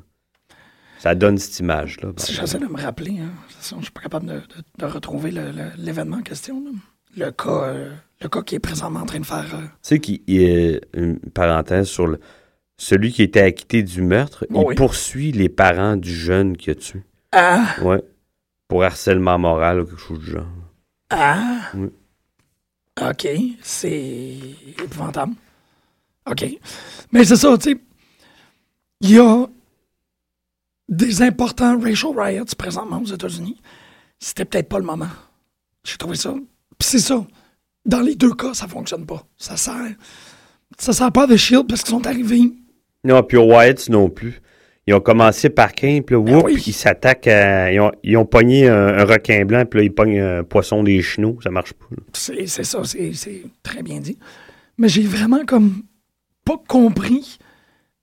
Ça donne cette image-là. j'essaie de me rappeler, hein, je suis pas capable de, de- de retrouver l'événement en question. là. Le cas, euh, le cas qui est présentement en train de faire. euh, Tu sais qu'il y a une parenthèse sur le, celui qui était acquitté du meurtre, Oh il oui. poursuit les parents du jeune qui a tué. Ah! Ouais. Pour harcèlement moral ou quelque chose du genre. Ah! Oui. OK. C'est épouvantable. OK. Mais c'est ça, tu sais. Il y a des importants racial riots présentement aux États-Unis. C'était peut-être pas le moment. J'ai trouvé ça. Puis c'est ça. Dans les deux cas, ça fonctionne pas. Ça sert. Ça sert pas de shield parce qu'ils sont arrivés. Non, puis aux Wyatts non plus. Ils ont commencé par Cain, puis là, Ben whoop, oui. ils s'attaquent à... Ils ont, ils ont pogné un, un requin blanc, puis là, ils pognent un poisson des chenaux. Ça marche pas. C'est c'est ça, c'est c'est très bien dit. Mais j'ai vraiment comme pas compris.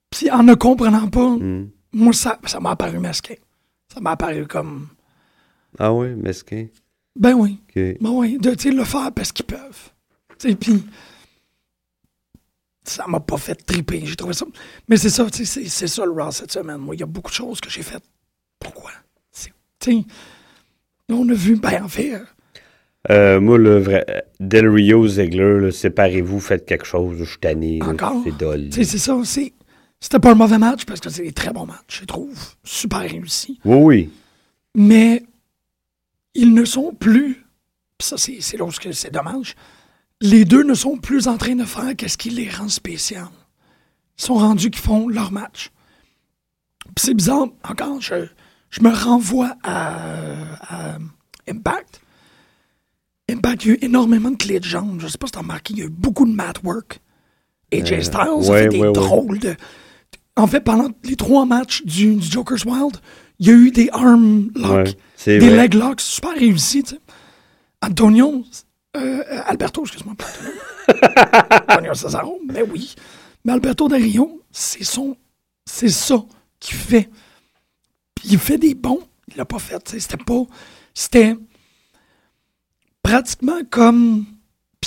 Puis en ne comprenant pas, Mm. Moi, ça ça m'a apparu masqué. Ça m'a apparu comme. Ah oui, mesquin? Ben oui. Ben oui, de le faire parce qu'ils peuvent. Tu puis. Ça m'a pas fait triper. J'ai trouvé ça. Mais c'est ça, tu sais, c'est- ça le Raw cette semaine. Moi, il y a beaucoup de choses que j'ai faites. Pourquoi? Tu on a vu, ben en fait. euh, Euh, moi, le vrai. Del Rio, Ziegler, là, séparez-vous, faites quelque chose. Je suis tanné. Encore? C'est c'est ça. c'est- C'était pas un mauvais match parce que c'est des très bons matchs, je trouve. Super réussis. Oui, oui. Mais ils ne sont plus. ça, c'est où c'est dommage. Les deux ne sont plus en train de faire qu'est-ce qui les rend spéciaux. Ils sont rendus qu'ils font leur match. C'est bizarre, encore, je, je me renvoie à, à Impact. Impact, il y a eu énormément de clés de jambes. Je sais pas si t'as remarqué, il y a eu beaucoup de mat work. AJ Styles a ouais, fait des ouais, ouais. drôles de. En fait, pendant les trois matchs du, du Joker's Wild, il y a eu des arm locks, Ouais, des vrai. leg locks super réussis. Antonio, euh, Alberto, excuse-moi, Antonio. Cesaro, mais oui. Mais Alberto Del Rio, c'est son, c'est ça qu'il fait. Puis il fait des bons, il l'a pas fait. C'était pas, c'était pratiquement comme.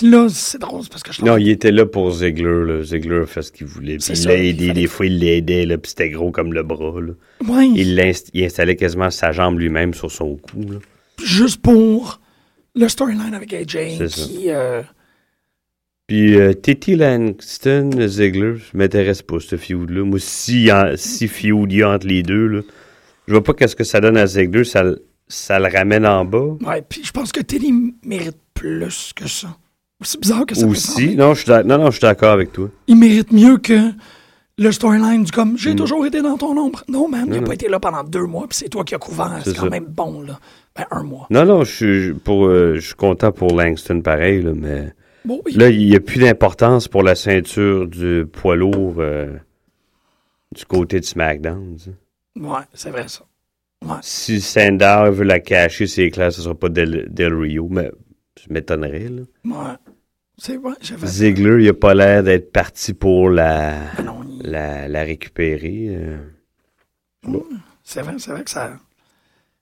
Puis là, c'est drôle, parce que je Non, il était là pour Ziegler. Là. Ziegler a fait ce qu'il voulait. Puis il aidé. Des fois, il l'aidait. Puis c'était gros comme le bras. Là. Ouais. Il, installait quasiment sa jambe lui-même sur son cou. Là. juste pour le storyline avec AJ C'est ça. qui euh, Puis euh, Titi Langston, Ziegler, je m'intéresse pas, ce feud-là. Moi, si, en- si feud il y a entre les deux, là, je vois pas qu'est-ce que ça donne à Ziegler. Ça, le- ça le ramène en bas. ouais puis je pense que Teddy mérite plus que ça c'est bizarre que ça Aussi. Non, je suis non, non, je suis d'accord avec toi. il mérite mieux que le storyline du comme j'ai toujours été dans ton ombre non man il a. Non, pas été là pendant deux mois puis c'est toi qui as couvert C'est quand ça. même bon là ben un mois Non, non, je suis, pour, euh, je suis content pour Langston pareil, là, mais bon oui. là, il n'y a plus d'importance pour la ceinture du poids lourd euh, du côté de SmackDown. tu sais. ouais c'est vrai ça ouais Si Sandow veut la cacher, c'est clair, ce sera pas Del, Del Rio, mais je m'étonnerais. là. ouais c'est vrai j'avais Ziegler, il a pas l'air d'être parti pour la, Ben non, il- la, la récupérer. euh. C'est vrai, c'est vrai que ça.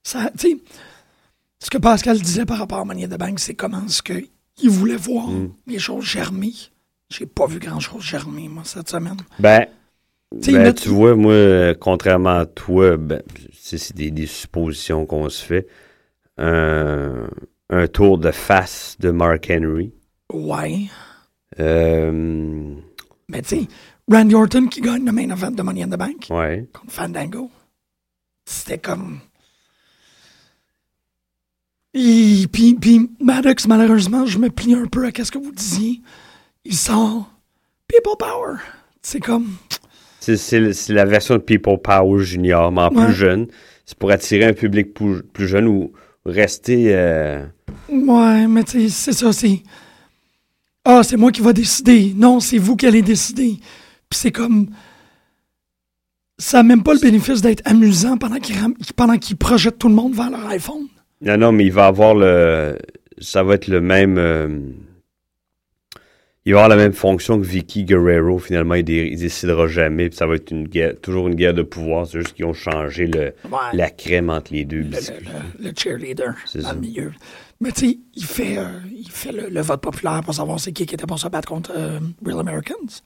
ça tu sais, ce que Pascal disait par rapport à Money de Bank, c'est comment est-ce qu'il voulait voir Mm. les choses germer. J'ai pas vu grand-chose germer, moi, cette semaine. Ben, T'sais, ben, tu vois, moi, contrairement à toi, ben, c'est des, des suppositions qu'on se fait. Un tour de face de Mark Henry. Ouais. Euh, Mais tu sais, Randy Orton qui gagne le main event de Money in the Bank ouais. contre Fandango, c'était comme. Et puis, puis Maddox, malheureusement, je me plie un peu à ce que vous disiez. Il sort People Power. C'est comme. C'est- la version de People Power Junior, mais en Ouais. plus jeune. C'est pour attirer un public plus, plus jeune ou rester. euh, Ouais, mais tu sais, c'est ça, c'est. Ah, c'est moi qui va décider. Non, c'est vous qui allez décider. Puis c'est comme. Ça n'a même pas le bénéfice d'être amusant pendant qu'ils pendant projettent tout le monde vers leur iPhone. Non, non, mais il va avoir le. Ça va être le même. euh, Il va avoir la même fonction que Vicky Guerrero. Finalement, il, dé- il décidera jamais. Puis ça va être une guerre, toujours une guerre de pouvoir. C'est juste qu'ils ont changé le, Ouais. la crème entre les deux le, biscuits. le- le cheerleader C'est dans ça. le milieu. Mais tu sais, il fait, euh, il fait le, le vote populaire pour savoir c'est qui qui était pour se battre contre euh, Real Americans.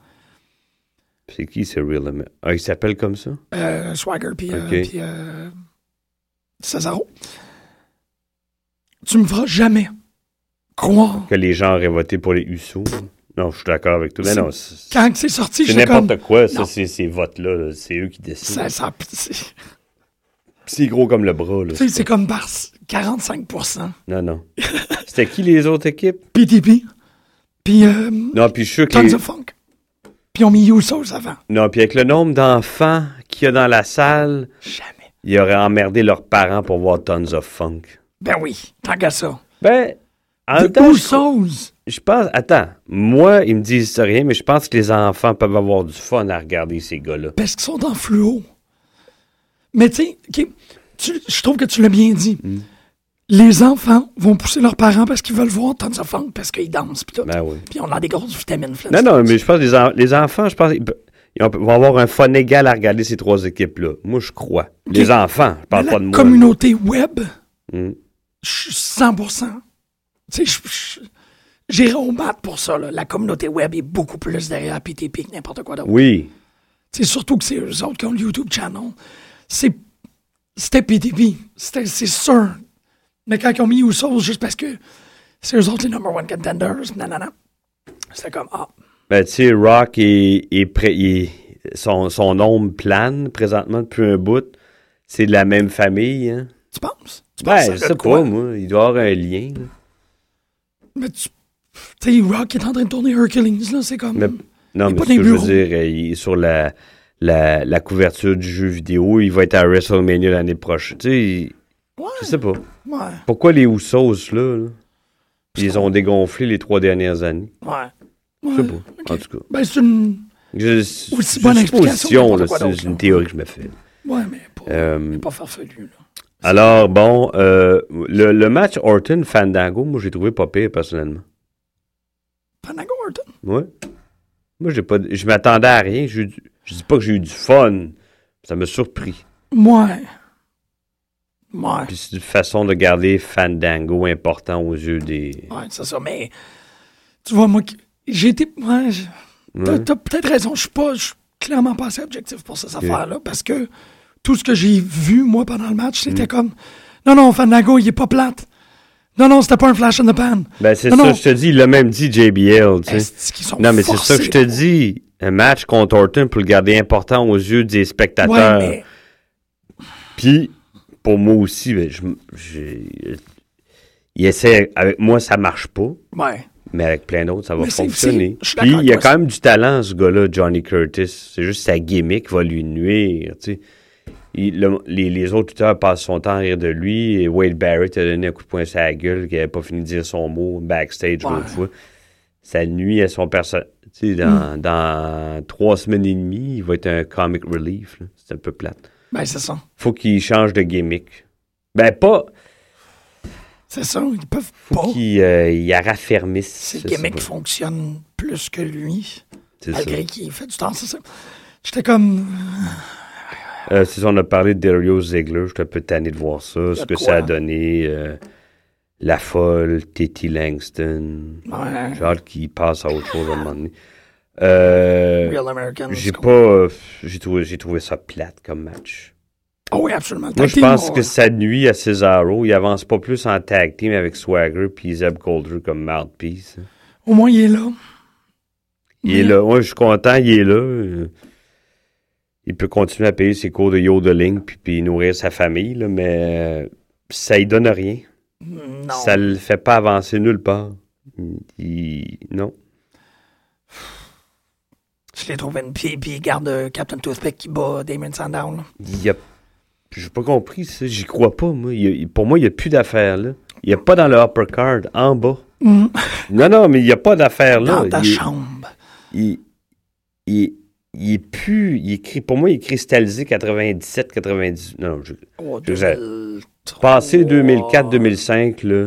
C'est qui, c'est Real Amer- Ah, il s'appelle comme ça? Euh, Swagger puis euh, Ok. puis, euh, Cesaro. Tu me feras jamais croire. Que les gens auraient voté pour les Usos. Non, je suis d'accord avec toi. Mais C'est- non, c'est Quand c'est sorti, c'est j'étais comme... n'importe quoi, ça, c'est ces votes-là. là. C'est eux qui décident. Ça, ça, c'est- gros comme le bras. Là. tu sais, c'est comme par 45 Non, non. C'était qui les autres équipes? PTP. Puis euh, Non, puis je suis Tons les... of Funk. Puis on mis Usos avant. Non, puis avec le nombre d'enfants qu'il y a dans la salle, Jamais. ils auraient emmerdé leurs parents pour voir Tons of Funk. Ben oui, tant qu'à ça. Ben, en temps, je, Usos. je pense... Attends, moi, ils me disent rien, mais je pense que les enfants peuvent avoir du fun à regarder ces gars-là. Parce qu'ils sont en fluo. Mais tu sais, je trouve que tu l'as bien dit. Mm. Les enfants vont pousser leurs parents parce qu'ils veulent voir Tons of Funk, parce qu'ils dansent, tout. Ben oui. Puis on a des grosses vitamines. Non, non, mais je pense que les, en- les enfants, je pense, ils, vont avoir un fun égal à regarder ces trois équipes-là. Moi, je crois. Les enfants, je parle Mais pas la de moi. communauté web, Hmm. je suis 100%. Tu sais, je- je- j'irai au mat pour ça. là. La communauté web est beaucoup plus derrière PTP que n'importe quoi d'autre. Oui. C'est surtout que c'est eux autres qui ont le YouTube channel. C'est, c'était PTP. C'était, c'est sûr. Mais quand ils ont mis Usos, juste parce que c'est eux autres les number one contenders, nanana, c'était comme, ah, Ben, tu sais, Rock est, est prêt, il son, son ombre plane présentement depuis un bout. C'est de la même famille, hein? tu penses? Tu Ben, penses je sais quoi? pas, moi. Il doit avoir un lien. là. Mais tu sais, Rock est en train de tourner Hercules, là, c'est comme... Mais- non, mais ce que je veux dire, il est sur la, la, la couverture du jeu vidéo. Il va être à WrestleMania l'année prochaine. Tu sais, il- Ouais, je sais pas. ouais, Pourquoi les Usos, là? là? Ils ont dégonflés les trois dernières années. ouais. Je sais pas. En tout cas. Ben, c'est une... Je, Aussi c'est bonne une explication c'est une théorie que je me fais. Ouais, mais pas, Euh, pas farfelu, là. alors, bon, euh, le, le match Orton-Fandango, moi, j'ai trouvé pas pire, personnellement. Fandango Orton? Ouais. Moi, j'ai pas, je m'attendais à rien. Du- je dis pas que j'ai eu du fun. Ça m'a surpris. Ouais. Ouais. Puis c'est une façon de garder Fandango important aux yeux des. Ouais, c'est ça, mais tu vois, moi, j'ai été. Ouais, t'as, peut-être raison. Je suis pas. Je suis clairement pas assez objectif pour cette affaire-là parce que tout ce que j'ai vu, moi, pendant le match, Mm. c'était comme. Non, non, Fandango, il est pas plate. Non, non, c'était pas un flash in the pan. Ben, c'est ça, non. je te dis, il l'a même dit, JBL, tu sais. Sont Non, mais c'est ça que je te dis. Un match contre Orton pour le garder important aux yeux des Ouais, spectateurs. mais. Puis, pour moi aussi, ben, je, il essaie, avec moi, ça marche pas, Ouais. mais avec plein d'autres, ça va Mais fonctionner. Puis, il y a quand même du talent, ce gars-là, Johnny Curtis. C'est juste sa gimmick qui va lui nuire, tu sais. Il- le- les, les autres lutteurs passent son temps à rire de lui. Et Wade Barrett a donné un coup de poing sur la gueule, qui n'avait pas fini de dire son mot backstage Ouais. l'autre fois. Ça nuit à son personnage. Tu sais, dans, dans trois semaines et demie, il va être un comic relief. C'est un peu plate Ben, c'est ça. faut qu'il change de gimmick. Ben, pas. C'est ça. Ils peuvent Faut pas. qu'il euh, il raffermisse. Ces je sais gimmicks fonctionnent plus que lui, C'est ça. malgré qu'il fait du temps, c'est ça. J'étais comme. Euh, c'est ça, on a parlé de Dario Ziegler. J'étais un peu tanné de voir ça. Ce que quoi? ça a donné. euh, la folle, Titi Langston. Ouais. J'ai hâte qu'il passe à autre chose à un moment donné. Euh, Real American. j'ai pas. euh, j'ai trouvé, j'ai trouvé ça plate comme match. Oh oui, absolument. Moi, je pense que ça nuit à Cesaro. Il avance pas plus en tag team avec Swagger puis Zeb Coulter comme mouthpiece. Au moins, il est là. Il est là. Ouais, je suis content, il est là. Euh, Il peut continuer à payer ses cours de yodeling puis, puis nourrir sa famille, là, mais ça y donne rien. Non. Ça le fait pas avancer nulle part. Il- Non. Je l'ai trouvé une pied, puis il garde Captain Toothpick qui bat Damon Sandown. Il y a... J'ai pas compris ça. J'y crois pas, moi. Il y a- Pour moi, il n'y a plus d'affaires là. Il n'y a pas dans le upper card, en bas. Mhm. Non, non, mais il n'y a pas d'affaires là. Dans ta Il est- chambre. il, il, il est plus. Il écrit, pour moi, il est cristallisé 97, 90. Non, je, Oh, Je sais. 2003. Passé 2004, 2005, là.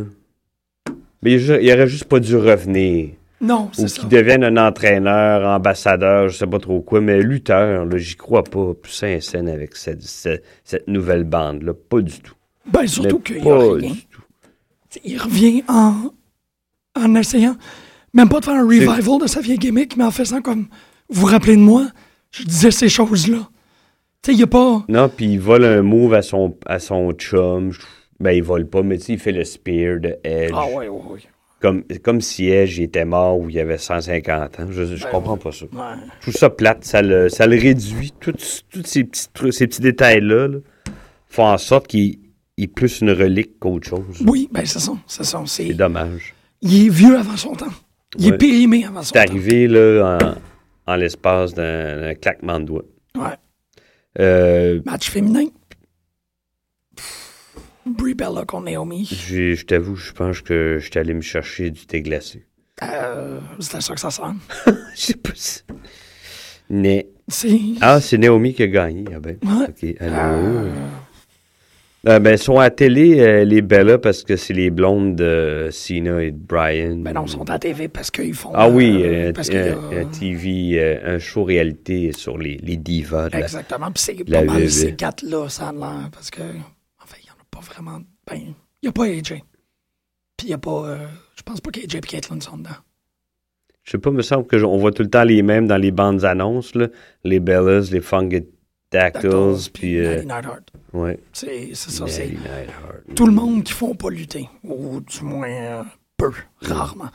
Mais il, il aurait juste pas dû revenir. Non, Ou c'est ça. qu'il devienne un entraîneur, ambassadeur, je sais pas trop quoi, mais lutteur, là, j'y crois pas. Plus sain scène avec cette, cette, cette nouvelle bande-là. Pas du tout. Ben, surtout qu'il. Il revient en, en essayant, même pas de faire un revival de sa vieille gimmick, mais en faisant comme, vous vous rappelez de moi, je disais ces choses-là. Tu sais, il n'y a pas... Non, puis il vole un move à son, à son chum. Ben, il vole pas, mais tu sais, il fait le spear de Edge. Ah ouais, ouais, ouais. Comme, comme si Edge était mort ou il avait 150 ans. Je, je Ben, comprends pas ça. Ouais. Tout ça plate, ça le, ça le réduit. Tous ces petits, trucs- ces petits détails-là là, font en sorte qu'il il est plus une relique qu'autre chose. Oui, ben c'est ça, c'est ça. c'est- C'est dommage. Il est vieux avant son temps. Il Ouais. est périmé avant son C'est temps. arrivé là, en, en l'espace d'un d'un claquement de doigts. Ouais. Euh, Match féminin? Brie Bella contre Naomi. j'ai- je t'avoue, je pense que j'étais allé me chercher du thé glacé. Euh, C'était ça que ça sent. Je sais pas si... Mais... C'est... Ah, c'est Naomi qui a gagné. Ah ben, Ouais. OK. Allô? Euh, ben, ils sont à télé, euh, les Bella, parce que c'est les blondes de Cena et de Brian. Ben non, ils sont à TV parce qu'ils font. Ah oui, euh, un, parce a- un- un TV, euh, un show réalité sur les, les divas. de Exactement. Puis c'est pas mal ces quatre-là, ça a l'air. Parce que, en fait, il n'y en a pas vraiment. Ben, il n'y a pas AJ. Puis il n'y a pas. euh, je pense pas qu'AJ et Caitlyn sont dedans. Je sais pas, me semble que je- on voit tout le temps les mêmes dans les bandes annonces, là. Les Bellas, les Funkadactyls, Dactyls, puis... euh, ouais. C'est ça. C'est tout le monde qui font pas lutter. Ou du moins euh, peu, rarement.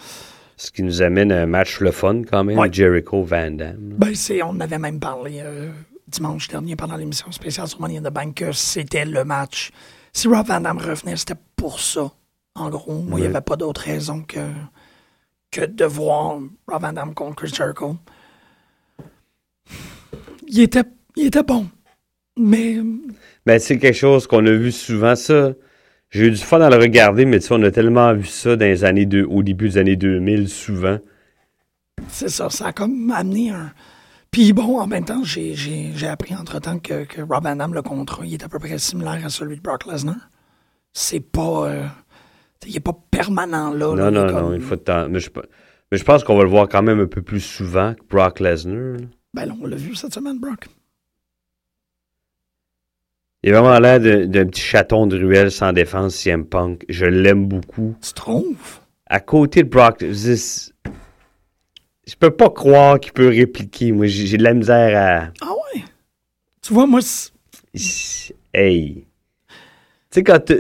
Ce qui nous amène à un match le fun, quand même, Ouais. Jericho Van Damme. Ben, c'est, on en avait même parlé euh, dimanche dernier pendant l'émission spéciale sur Money in the Bank que c'était le match. Si Rob Van Damme revenait, c'était pour ça. En gros, moi, il n'y avait pas d'autre raison que, que de voir Rob Van Damme contre Chris Jericho. Il était, il était bon. Mais Ben, c'est quelque chose qu'on a vu souvent, ça. J'ai eu du fun à le regarder, mais tu sais, on a tellement vu ça dans les années deux, au début des années 2000, souvent. c'est ça, ça a comme amené un. Puis bon, en même temps, j'ai, j'ai, j'ai appris entre-temps que, que Rob Van Damme, le contrat, il est à peu près similaire à celui de Brock Lesnar. C'est pas. euh, il est pas permanent là. là, Non, non, non, il faut de temps. Mais je, mais je pense qu'on va le voir quand même un peu plus souvent que Brock Lesnar. Ben là, on l'a vu cette semaine, Brock. Il a vraiment l'air de- d'un petit chaton de ruelle sans défense, CM Punk. Je l'aime beaucoup. Tu trouves? À côté de Brock, je, je peux pas croire qu'il peut répliquer. Moi, j'ai de la misère Ah ouais? Tu vois, moi, à. Hey! Tu sais, quand t'as-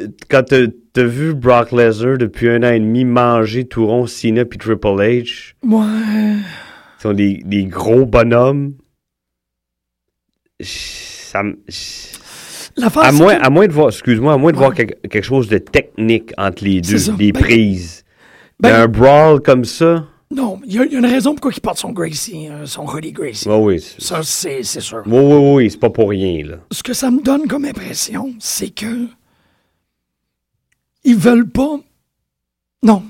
vu Brock Lesnar depuis un an et demi manger tout rond Cena puis Triple H, ouais. ils sont des, des gros bonhommes. Ça me- à, moins, que- à moins de voir, excuse-moi, à moins de Ouais. voir quelque, quelque chose de technique entre les deux, des Ben, prises. ben- un brawl comme ça, Non, il y, a il y a une raison pourquoi il porte son Gracie, euh, son hoodie Gracie. oui, oui. c'est- Ça, c'est sûr. Oui, oui, oui, c'est pas pour rien, là. Ce que ça me donne comme impression, c'est que. Ils veulent pas. Non.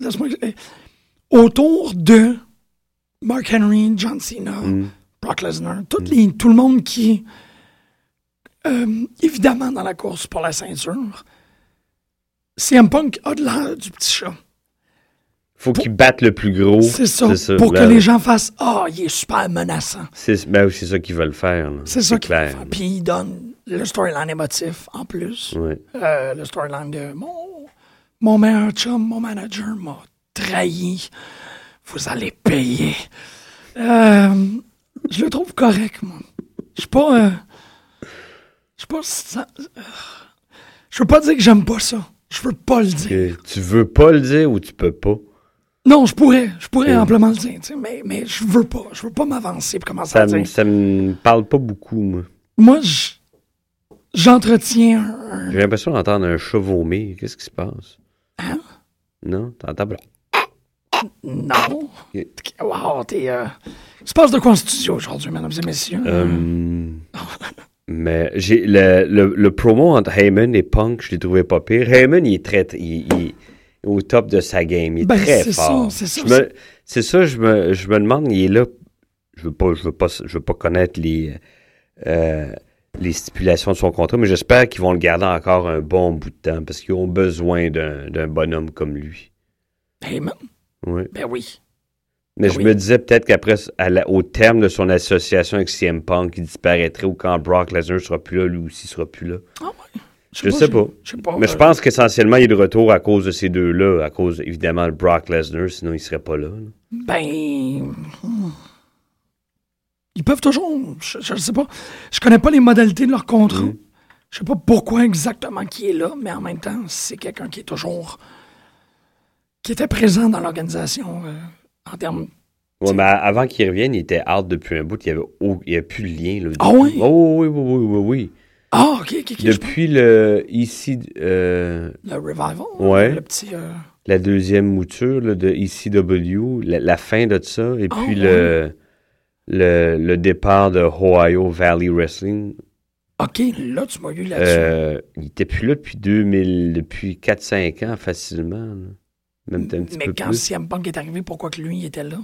Laisse-moi. euh, Autour de Mark Henry, John Cena, Mm. Brock Lesnar, tout, les- tout le monde qui euh, évidemment dans la course pour la ceinture, CM Punk a de l'air du petit chat. Faut qu'ils battent le plus gros. C'est ça. Pour là. que les gens fassent Ah, il est super menaçant. C'est ben, oui, c'est ça qu'ils veulent faire. C'est ça qu'il clair. faire. Puis il donne le storyline émotif en plus. Ouais. Euh, le storyline de mon, mon meilleur chum, mon manager m'a trahi. Vous allez payer. Euh, je le trouve correct, moi. Je suis pas. Je pas. ça- je veux pas dire que j'aime pas ça. Je veux pas le dire. Tu veux pas le dire ou tu peux pas? Non, je pourrais. Je pourrais amplement le dire, mais, mais je veux pas. Je veux pas m'avancer pour commencer Ça à dire. ça me parle pas beaucoup, moi. Moi, je- j'entretiens un. J'ai l'impression d'entendre un chat vomir. Qu'est-ce qui se passe? Hein? Non? T'entends pas? Non. Wow, t'es. Euh... Il se passe de quoi en studio aujourd'hui, mesdames et messieurs? Euh, mais j'ai le, le, le promo entre Heyman et Punk, je l'ai trouvé pas pire. Heyman, il est très, il, il est au top de sa game. Il est Ben, très fort. c'est ça, Je me- C'est ça, je me, je me demande, il est là. Je veux pas, je veux pas, je veux pas connaître les, euh, les stipulations de son contrat, mais j'espère qu'ils vont le garder encore un bon bout de temps parce qu'ils ont besoin d'un bonhomme comme lui. Heyman? Ouais. Ben oui. Mais je me disais peut-être qu'après, au terme de son association avec CM Punk, il disparaîtrait ou quand Brock Lesnar sera plus là, lui aussi sera plus là. Ah ouais. Je sais pas. Je sais pas. Mais je euh, pense qu'essentiellement, il est de retour à cause de ces deux-là, à cause évidemment de Brock Lesnar, sinon il serait pas là. là. Ben. hmm. Ils peuvent toujours. Je, je sais pas. Je connais pas les modalités de leur contrat. Mm. Je sais pas pourquoi exactement qui est là, mais en même temps, c'est quelqu'un qui est toujours. qui était présent dans l'organisation euh, en termes. Ouais, mais avant qu'il revienne, il était out depuis un bout, il n'y avait, plus de lien. Ah oui? Oh, oui, oui, oui, oui, oui. Ah, ok, ok, Depuis le ici euh, Le revival. Ouais. Le petit. euh, la deuxième mouture de ECW, la, la fin de ça, et Ah, puis le, le, départ de Ohio Valley Wrestling, Ok, là, tu m'as eu là-dessus. euh, il était plus là depuis 2000, depuis 4-5 ans facilement. Même un petit mais peu quand plus. CM Punk est arrivé, pourquoi que lui il était là?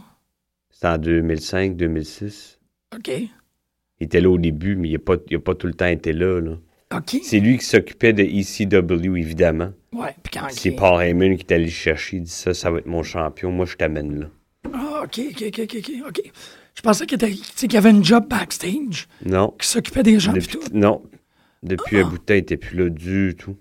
C'était en 2005, 2006. Ok. Il était là au début, mais il n'a pas, il a pas tout le temps été là. là. OK. C'est lui qui s'occupait de ECW, évidemment. Ouais, puis quand C'est Paul Heyman qui est allé le chercher. Il dit ça, ça va être mon champion. Moi, je t'amène là. Ah, OK, OK, OK, OK. Je pensais qu'il y avait une job backstage Non. qui s'occupait des gens Depuis, tout. non. Depuis un bout de temps, il n'était plus là du tout.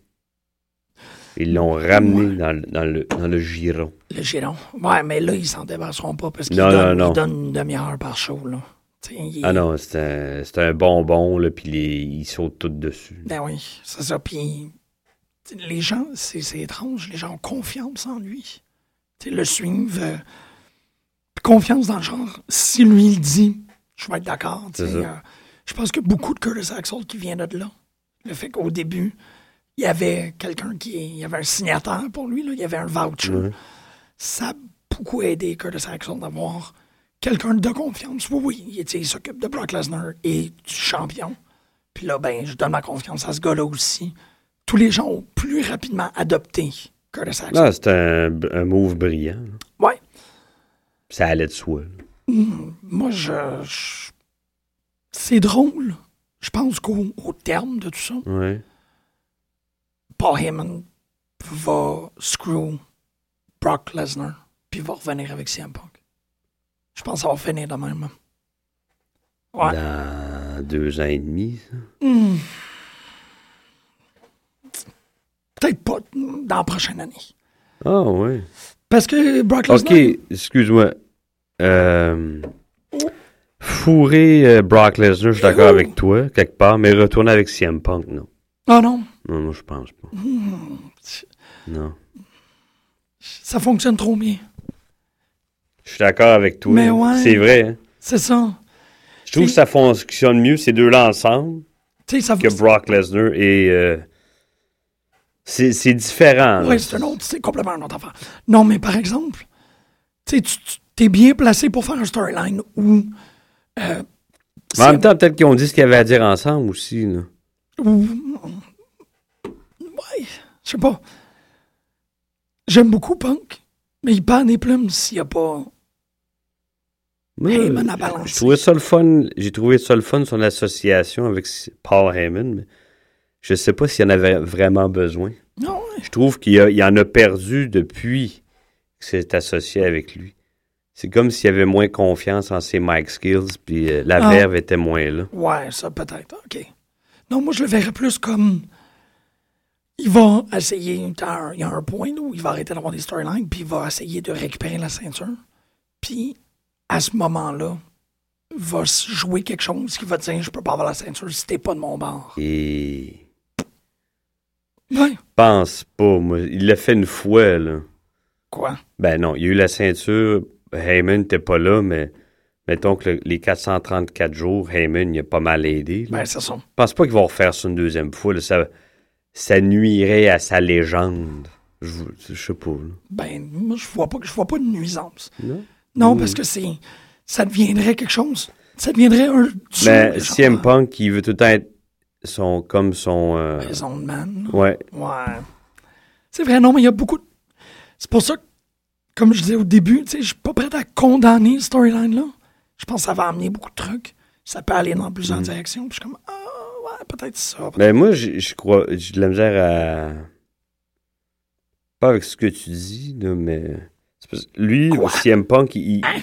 Ils l'ont ramené dans, le- dans le, dans le giron. Le giron. Ouais, mais là, ils s'en débarrasseront pas parce qu'ils donnent, non, non. ils donnent une demi-heure par show, là. Il- Ah non, c'est un, c'est un bonbon, là, puis ils sautent tout dessus. Ben oui, c'est ça. Puis les gens, c'est étrange, les gens ont confiance en lui. Tu sais, le suivent. euh, confiance dans le genre. Si lui il dit, je vais être d'accord. euh, je pense que beaucoup de Curtis Axel qui vient de là. Le fait qu'au début, il y avait quelqu'un qui. Il y avait un signataire pour lui, là, il y avait un voucher. Ça a beaucoup aidé Curtis Axel d'avoir quelqu'un de confiance. Oui, oui, il, s'occupe de Brock Lesnar et du champion. Puis là, ben, je donne ma confiance à ce gars-là aussi. Tous les gens ont plus rapidement adopté Curtis Axel. Ah, c'est un, un move brillant. là. Ouais. Ça allait de soi. là. Moi, je. je- C'est drôle. Je pense qu'au au terme de tout ça, Ouais. Paul Heyman va screw Brock Lesnar, puis va revenir avec CM Punk. Je pense que ça va finir de même. Ouais. Dans deux ans et demi, ça? Hmm. Peut-être pas dans la prochaine année. Ah, ouais. Parce que Brock OK, Lesnar. excuse-moi. Euh, fourrer euh, Brock Lesnar, je suis d'accord Oh. avec toi, quelque part, mais retourner avec CM Punk, non? Ah non, Non, moi, je pense pas. Non. ça fonctionne trop bien. Je suis d'accord avec toi. Mais ouais. C'est vrai. hein. C'est ça. Je trouve que ça fonctionne mieux, ces deux-là ensemble, ça que Brock Lesnar et... euh, c'est différent. Oui, c'est un autre, c'est complètement un autre affaire. Non, mais par exemple, tu t'es bien placé pour faire un storyline où. Euh, Mais en même temps, peut-être qu'ils ont dit ce qu'ils avaient à dire ensemble aussi. Là. où- je sais pas. J'aime beaucoup Punk, mais il perd des plumes s'il n'y a pas. Moi, je balancer. trouvais ça le fun. J'ai trouvé ça le fun, son association avec Paul Heyman, mais je sais pas s'il en avait vraiment besoin. Non, ouais. Je trouve qu'il en a perdu depuis qu'il s'est associé avec lui. C'est comme s'il avait moins confiance en ses mic skills, puis euh, la Ah. verve était moins là. Ouais, ça peut-être. OK. Non, moi, je le verrais plus comme. Il va essayer. Il y a un point où il va arrêter d'avoir des storylines, puis il va essayer de récupérer la ceinture. Puis, à ce moment-là, va se jouer quelque chose qui va dire Je peux pas avoir la ceinture si t'es pas de mon bord. Et Ouais. pense pas, moi. Il l'a fait une fois, là. Quoi? Ben non, il y a eu la ceinture. Heyman n'était pas là, mais mettons que le- les 434 jours, Heyman, il a pas mal aidé. là. Ben, c'est ça. Je pense pas qu'ils vont refaire ça une deuxième fois. là. Ça, ça nuirait à sa légende. Je, je sais pas. là. Ben, moi, je vois pas, je vois pas de nuisance. Non? Non, parce que c'est. Ça deviendrait quelque chose. Ça deviendrait un. Mais duo, CM Punk, il veut tout le temps être son, comme son... euh, de man. ouais. Ouais. C'est vrai, non, mais il y a beaucoup. de- C'est pour ça que, comme je disais au début, tu sais, je suis pas prêt à condamner ce storyline-là. Je pense que ça va amener beaucoup de trucs. Ça peut aller dans plusieurs directions. Puis je suis comme, ah, peut-être ça. Mais moi, je, je crois... J'ai de la misère à... Pas avec ce que tu dis, là, mais... que Lui, Quoi? CM Punk, il... Hein?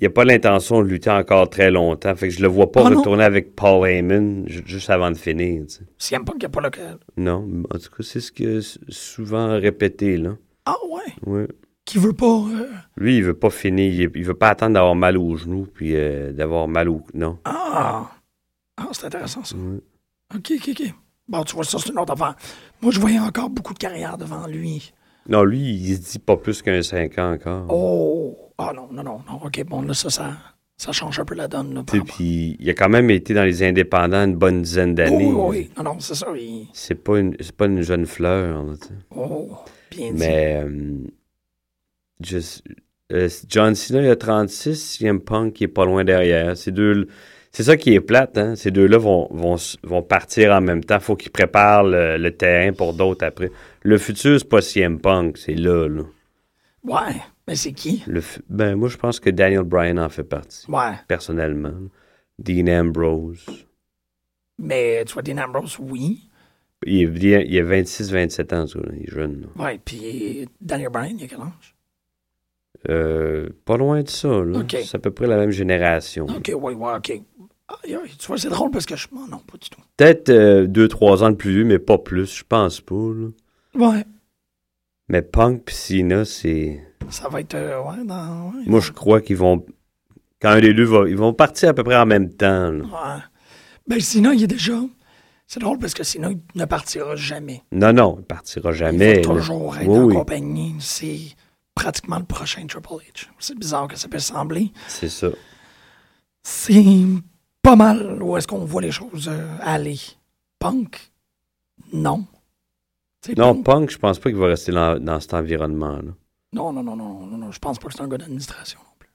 Il a pas l'intention de lutter encore très longtemps. Fait que je le vois pas Ah, non? retourner avec Paul Heyman ju- juste avant de finir. tu sais. Pas qu'il n'y a pas le. Non, en tout cas, c'est ce s- souvent répété, là. Ah, ouais? Ouais. Qui veut pas. euh, Lui, il veut pas finir. Il, il veut pas attendre d'avoir mal aux genoux puis euh, d'avoir mal au... Non. Ah. Ah, c'est intéressant, ça. OK, OK, OK. Bon, tu vois, ça, c'est une autre affaire. Moi, je voyais encore beaucoup de carrière devant lui. Non, lui, il se dit pas plus qu'un 5 ans encore. Oh. Ah, non, non, non, non. OK, bon, là, ça, ça, ça change un peu la donne. Là, Puis il a quand même été dans les indépendants une bonne dizaine d'années. oui, oui. Non, non, c'est ça. il- C'est pas une c'est pas une jeune fleur. là. Oh, bien dit. Mais euh, euh, John Cena, il a 36, CM Punk, il est pas loin derrière. Ces deux, c'est ça qui est plate, hein? Ces deux-là vont, vont, vont partir en même temps. faut qu'ils préparent le, le terrain pour d'autres après. Le futur, c'est pas CM Punk, c'est là, là. Ouais, mais c'est qui? Le ben, moi, je pense que Daniel Bryan en fait partie, Ouais. personnellement. Dean Ambrose. Mais tu vois, Dean Ambrose, oui. Il, est il a 26-27 ans, il est jeune. là. Ouais, puis Daniel Bryan, il a quel âge? Euh, pas loin de ça, là. C'est à peu près la même génération. OK, ouais, ouais, OK. Tu vois, c'est drôle parce que je... oh, non, pas du tout. Peut-être 2-3 ans de plus vieux, mais pas plus, je pense pas, là. Ouais, Mais Punk pis Cena, c'est... ça va être... euh, ouais, Moi, je crois qu'ils vont... Quand un des deux va... Ils vont partir à peu près en même temps, là. Ouais. Ben, Sina, il est déjà... C'est drôle parce que Sina, il ne partira jamais. Non, non, il partira jamais. il va toujours être Oui, en oui, compagnie. C'est pratiquement le prochain Triple H. C'est bizarre que ça peut sembler. c'est ça. C'est pas mal où est-ce qu'on voit les choses euh, aller. Punk, non. Non, Punk- Punk, je pense pas qu'il va rester dans, dans cet environnement-là. non, non, non, non, non, non, je pense pas que c'est un gars d'administration non plus.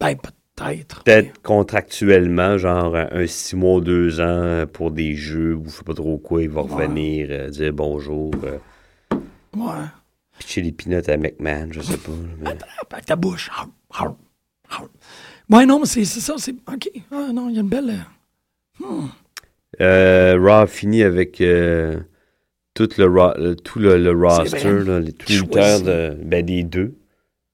Ben, peut-être. Peut-être contractuellement, genre un, un six mois, deux ans pour des jeux ou je sais pas trop quoi, il va Ouais. revenir, euh, dire bonjour, euh, Ouais. Pitcher les peanuts à McMahon, je sais pas. mais- Avec ta bouche. Ouais, non, mais c'est ça, c'est. OK. Ah, non, il y a une belle. euh, Euh, Raw fini avec euh, tout le, euh, tout le, le roster, là, les, tous les lutteurs de, ben, des deux.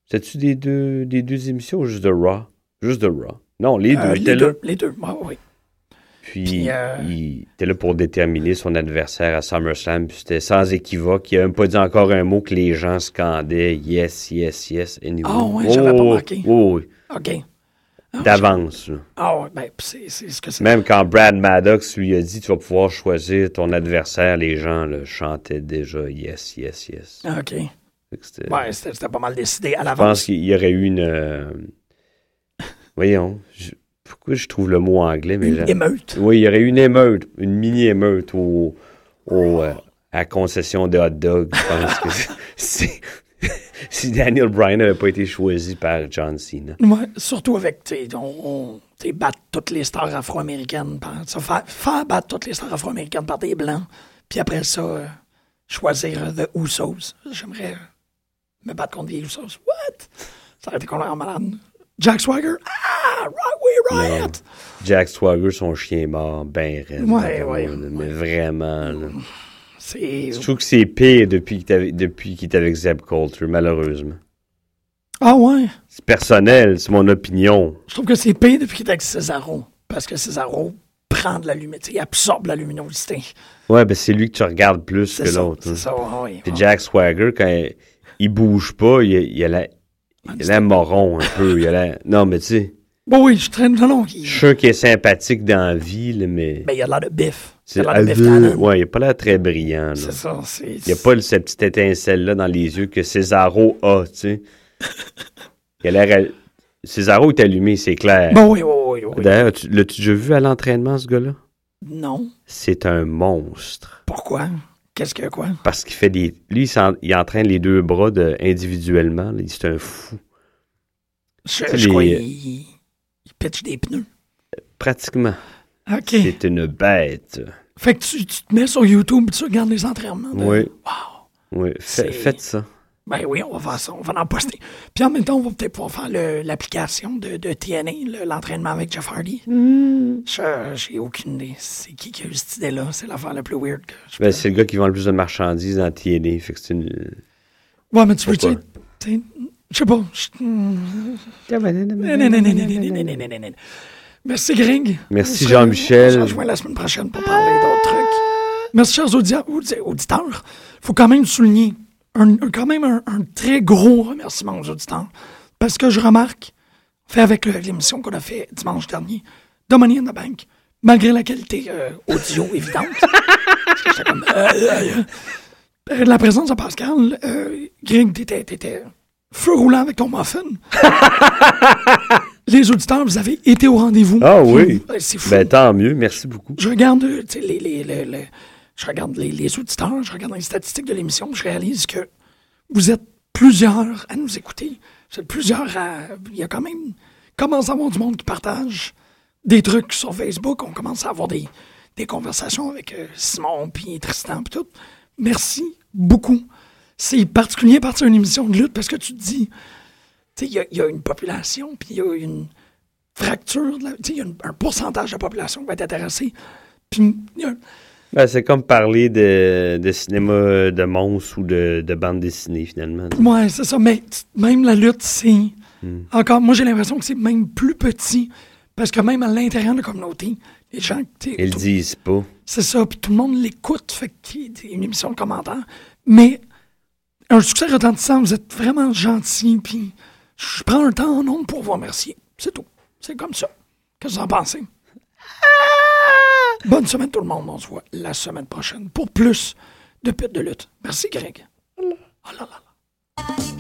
C'était-tu des deux, des deux émissions ou juste de Raw? Juste de Raw. Non, les deux. euh, J'étais les deux. Les deux. Ouais, ouais. Puis, Puis, euh, il était là pour déterminer son adversaire à SummerSlam. Puis c'était sans équivoque. Il n'a même pas dit encore un mot que les gens scandaient. Yes, yes, yes. Anyway. Ah ouais, j'avais pas Oh, remarqué. oh, oui. OK. Ah, D'avance. Ah ouais, ben, c'est c'est ce que c'est. Même quand Brad Maddox lui a dit tu vas pouvoir choisir ton adversaire, les gens le chantaient déjà yes, yes, yes. Ah, OK. C'était- Ouais, c'était c'était pas mal décidé à je pense l'avance. qu'il y aurait eu une. euh, Voyons. je- Pourquoi je trouve le mot anglais mais Une émeute. Oui, il y aurait une émeute, une mini-émeute au, au, euh, à la concession de hot dog. Je pense que c'est- si Daniel Bryan n'avait pas été choisi par John Cena. Ouais, surtout avec, tu on, battre toutes les stars afro-américaines, par, faire, faire battre toutes les stars afro-américaines par des blancs, puis après ça, euh, choisir The Usos. J'aimerais me battre contre les Usos. What? Ça aurait été complètement malade. Jack Swagger? Ah! Right, Jack Swagger, son chien mort, ben raide. Ouais, ouais, là, Mais vraiment, là. Je trouve que c'est pire depuis qu'il est avec- Zeb Coulter, malheureusement? Ah ouais? C'est personnel, c'est mon opinion. Je trouve que c'est pire depuis qu'il est avec Cesaro. Parce que Cesaro prend de la luminosité, il absorbe la luminosité. Ouais, ben c'est lui que tu regardes plus que l'autre. c'est hein. ça, ah oui. Puis Jack Swagger, quand il, il bouge pas, il, il a la- il a l'air moron un peu. Il a non, mais tu sais, Bon, oui, je traîne le long. Il, je suis sûr qu'il est sympathique dans la vie, là, mais. ben, il a l'air de biff. Il c'est- a l'air de Tannen. ouais, il a pas l'air très brillant. C'est ça, c'est... Il n'y a pas cette petite étincelle-là dans les yeux que Cesaro a, tu sais. Il a l'air. à- Cesaro est allumé, c'est clair. Bon, oui, oui, oui, oui. D'ailleurs, tu- l'as-tu déjà vu à l'entraînement, ce gars-là? Non. C'est un monstre. Pourquoi? Qu'est-ce que quoi? Parce qu'il fait des. Lui, il, il entraîne les deux bras de- individuellement. C'est un fou. Je, je les- il pitch des pneus. Pratiquement. OK. C'est une bête. Fait que tu, tu te mets sur YouTube et tu regardes les entraînements. de- Oui. Wow. Oui. Faites ça. Ben oui, on va faire ça. On va en poster. Puis en même temps, on va peut-être pouvoir faire l'application de, de TNA, le- l'entraînement avec Jeff Hardy. Je- J'ai aucune idée. C'est qui qui a eu cette idée-là? C'est l'affaire la plus weird que je Ben, c'est le gars qui vend le plus de marchandises dans TNA. Fait que c'est une. Ouais, mais tu veux, tu je sais pas. je- hmm. Merci, Greg. Merci, Jean-Michel. On se rejoint la semaine prochaine pour parler d'autres trucs. Merci, chers audi- audi- auditeurs. Il faut quand même souligner un, un- quand même un, un très gros remerciement aux auditeurs. Parce que je remarque, fait avec le- l'émission qu'on a fait dimanche dernier, de Money in the Bank, malgré la qualité euh, audio évidente, comme, euh, euh, euh, la présence de Pascal, euh, Greg, t'étais, t'étais feu roulant avec ton muffin. Les auditeurs, vous avez été au rendez-vous. Ah oui. C'est fou. Ben, tant mieux. Merci beaucoup. Je regarde, euh, les, les, les- les- je regarde les, les auditeurs, je regarde les statistiques de l'émission, je réalise que vous êtes plusieurs à nous écouter. Vous êtes plusieurs à. Il y a quand même. commence à avoir du monde qui partage des trucs sur Facebook. On commence à avoir des, des conversations avec euh, Simon, puis Tristan, puis tout. Merci beaucoup. C'est particulier à partir d'une émission de lutte parce que tu te dis, tu sais, il y a- il y, a une population, puis il y a une fracture, tu sais, il y a une- un pourcentage de la population qui va être intéressée Puis, il y a- Ben, c'est comme parler de, de cinéma de monstres ou de, de bande dessinée, finalement. ouais, c'est ça. Mais même la lutte, c'est. Hmm. Encore, moi, j'ai l'impression que c'est même plus petit. Parce que même à l'intérieur de la communauté, les gens. Ils le disent pas. C'est ça, puis tout le monde l'écoute, fait qu'il y a une émission de commentaires. Mais un succès retentissant, vous êtes vraiment gentil, puis je prends un temps en nombre pour vous remercier. C'est tout. C'est comme ça. Qu'est-ce que vous en pensez? Bonne semaine tout le monde. On se voit la semaine prochaine pour plus de putes de lutte. Merci Greg. Oh là là là.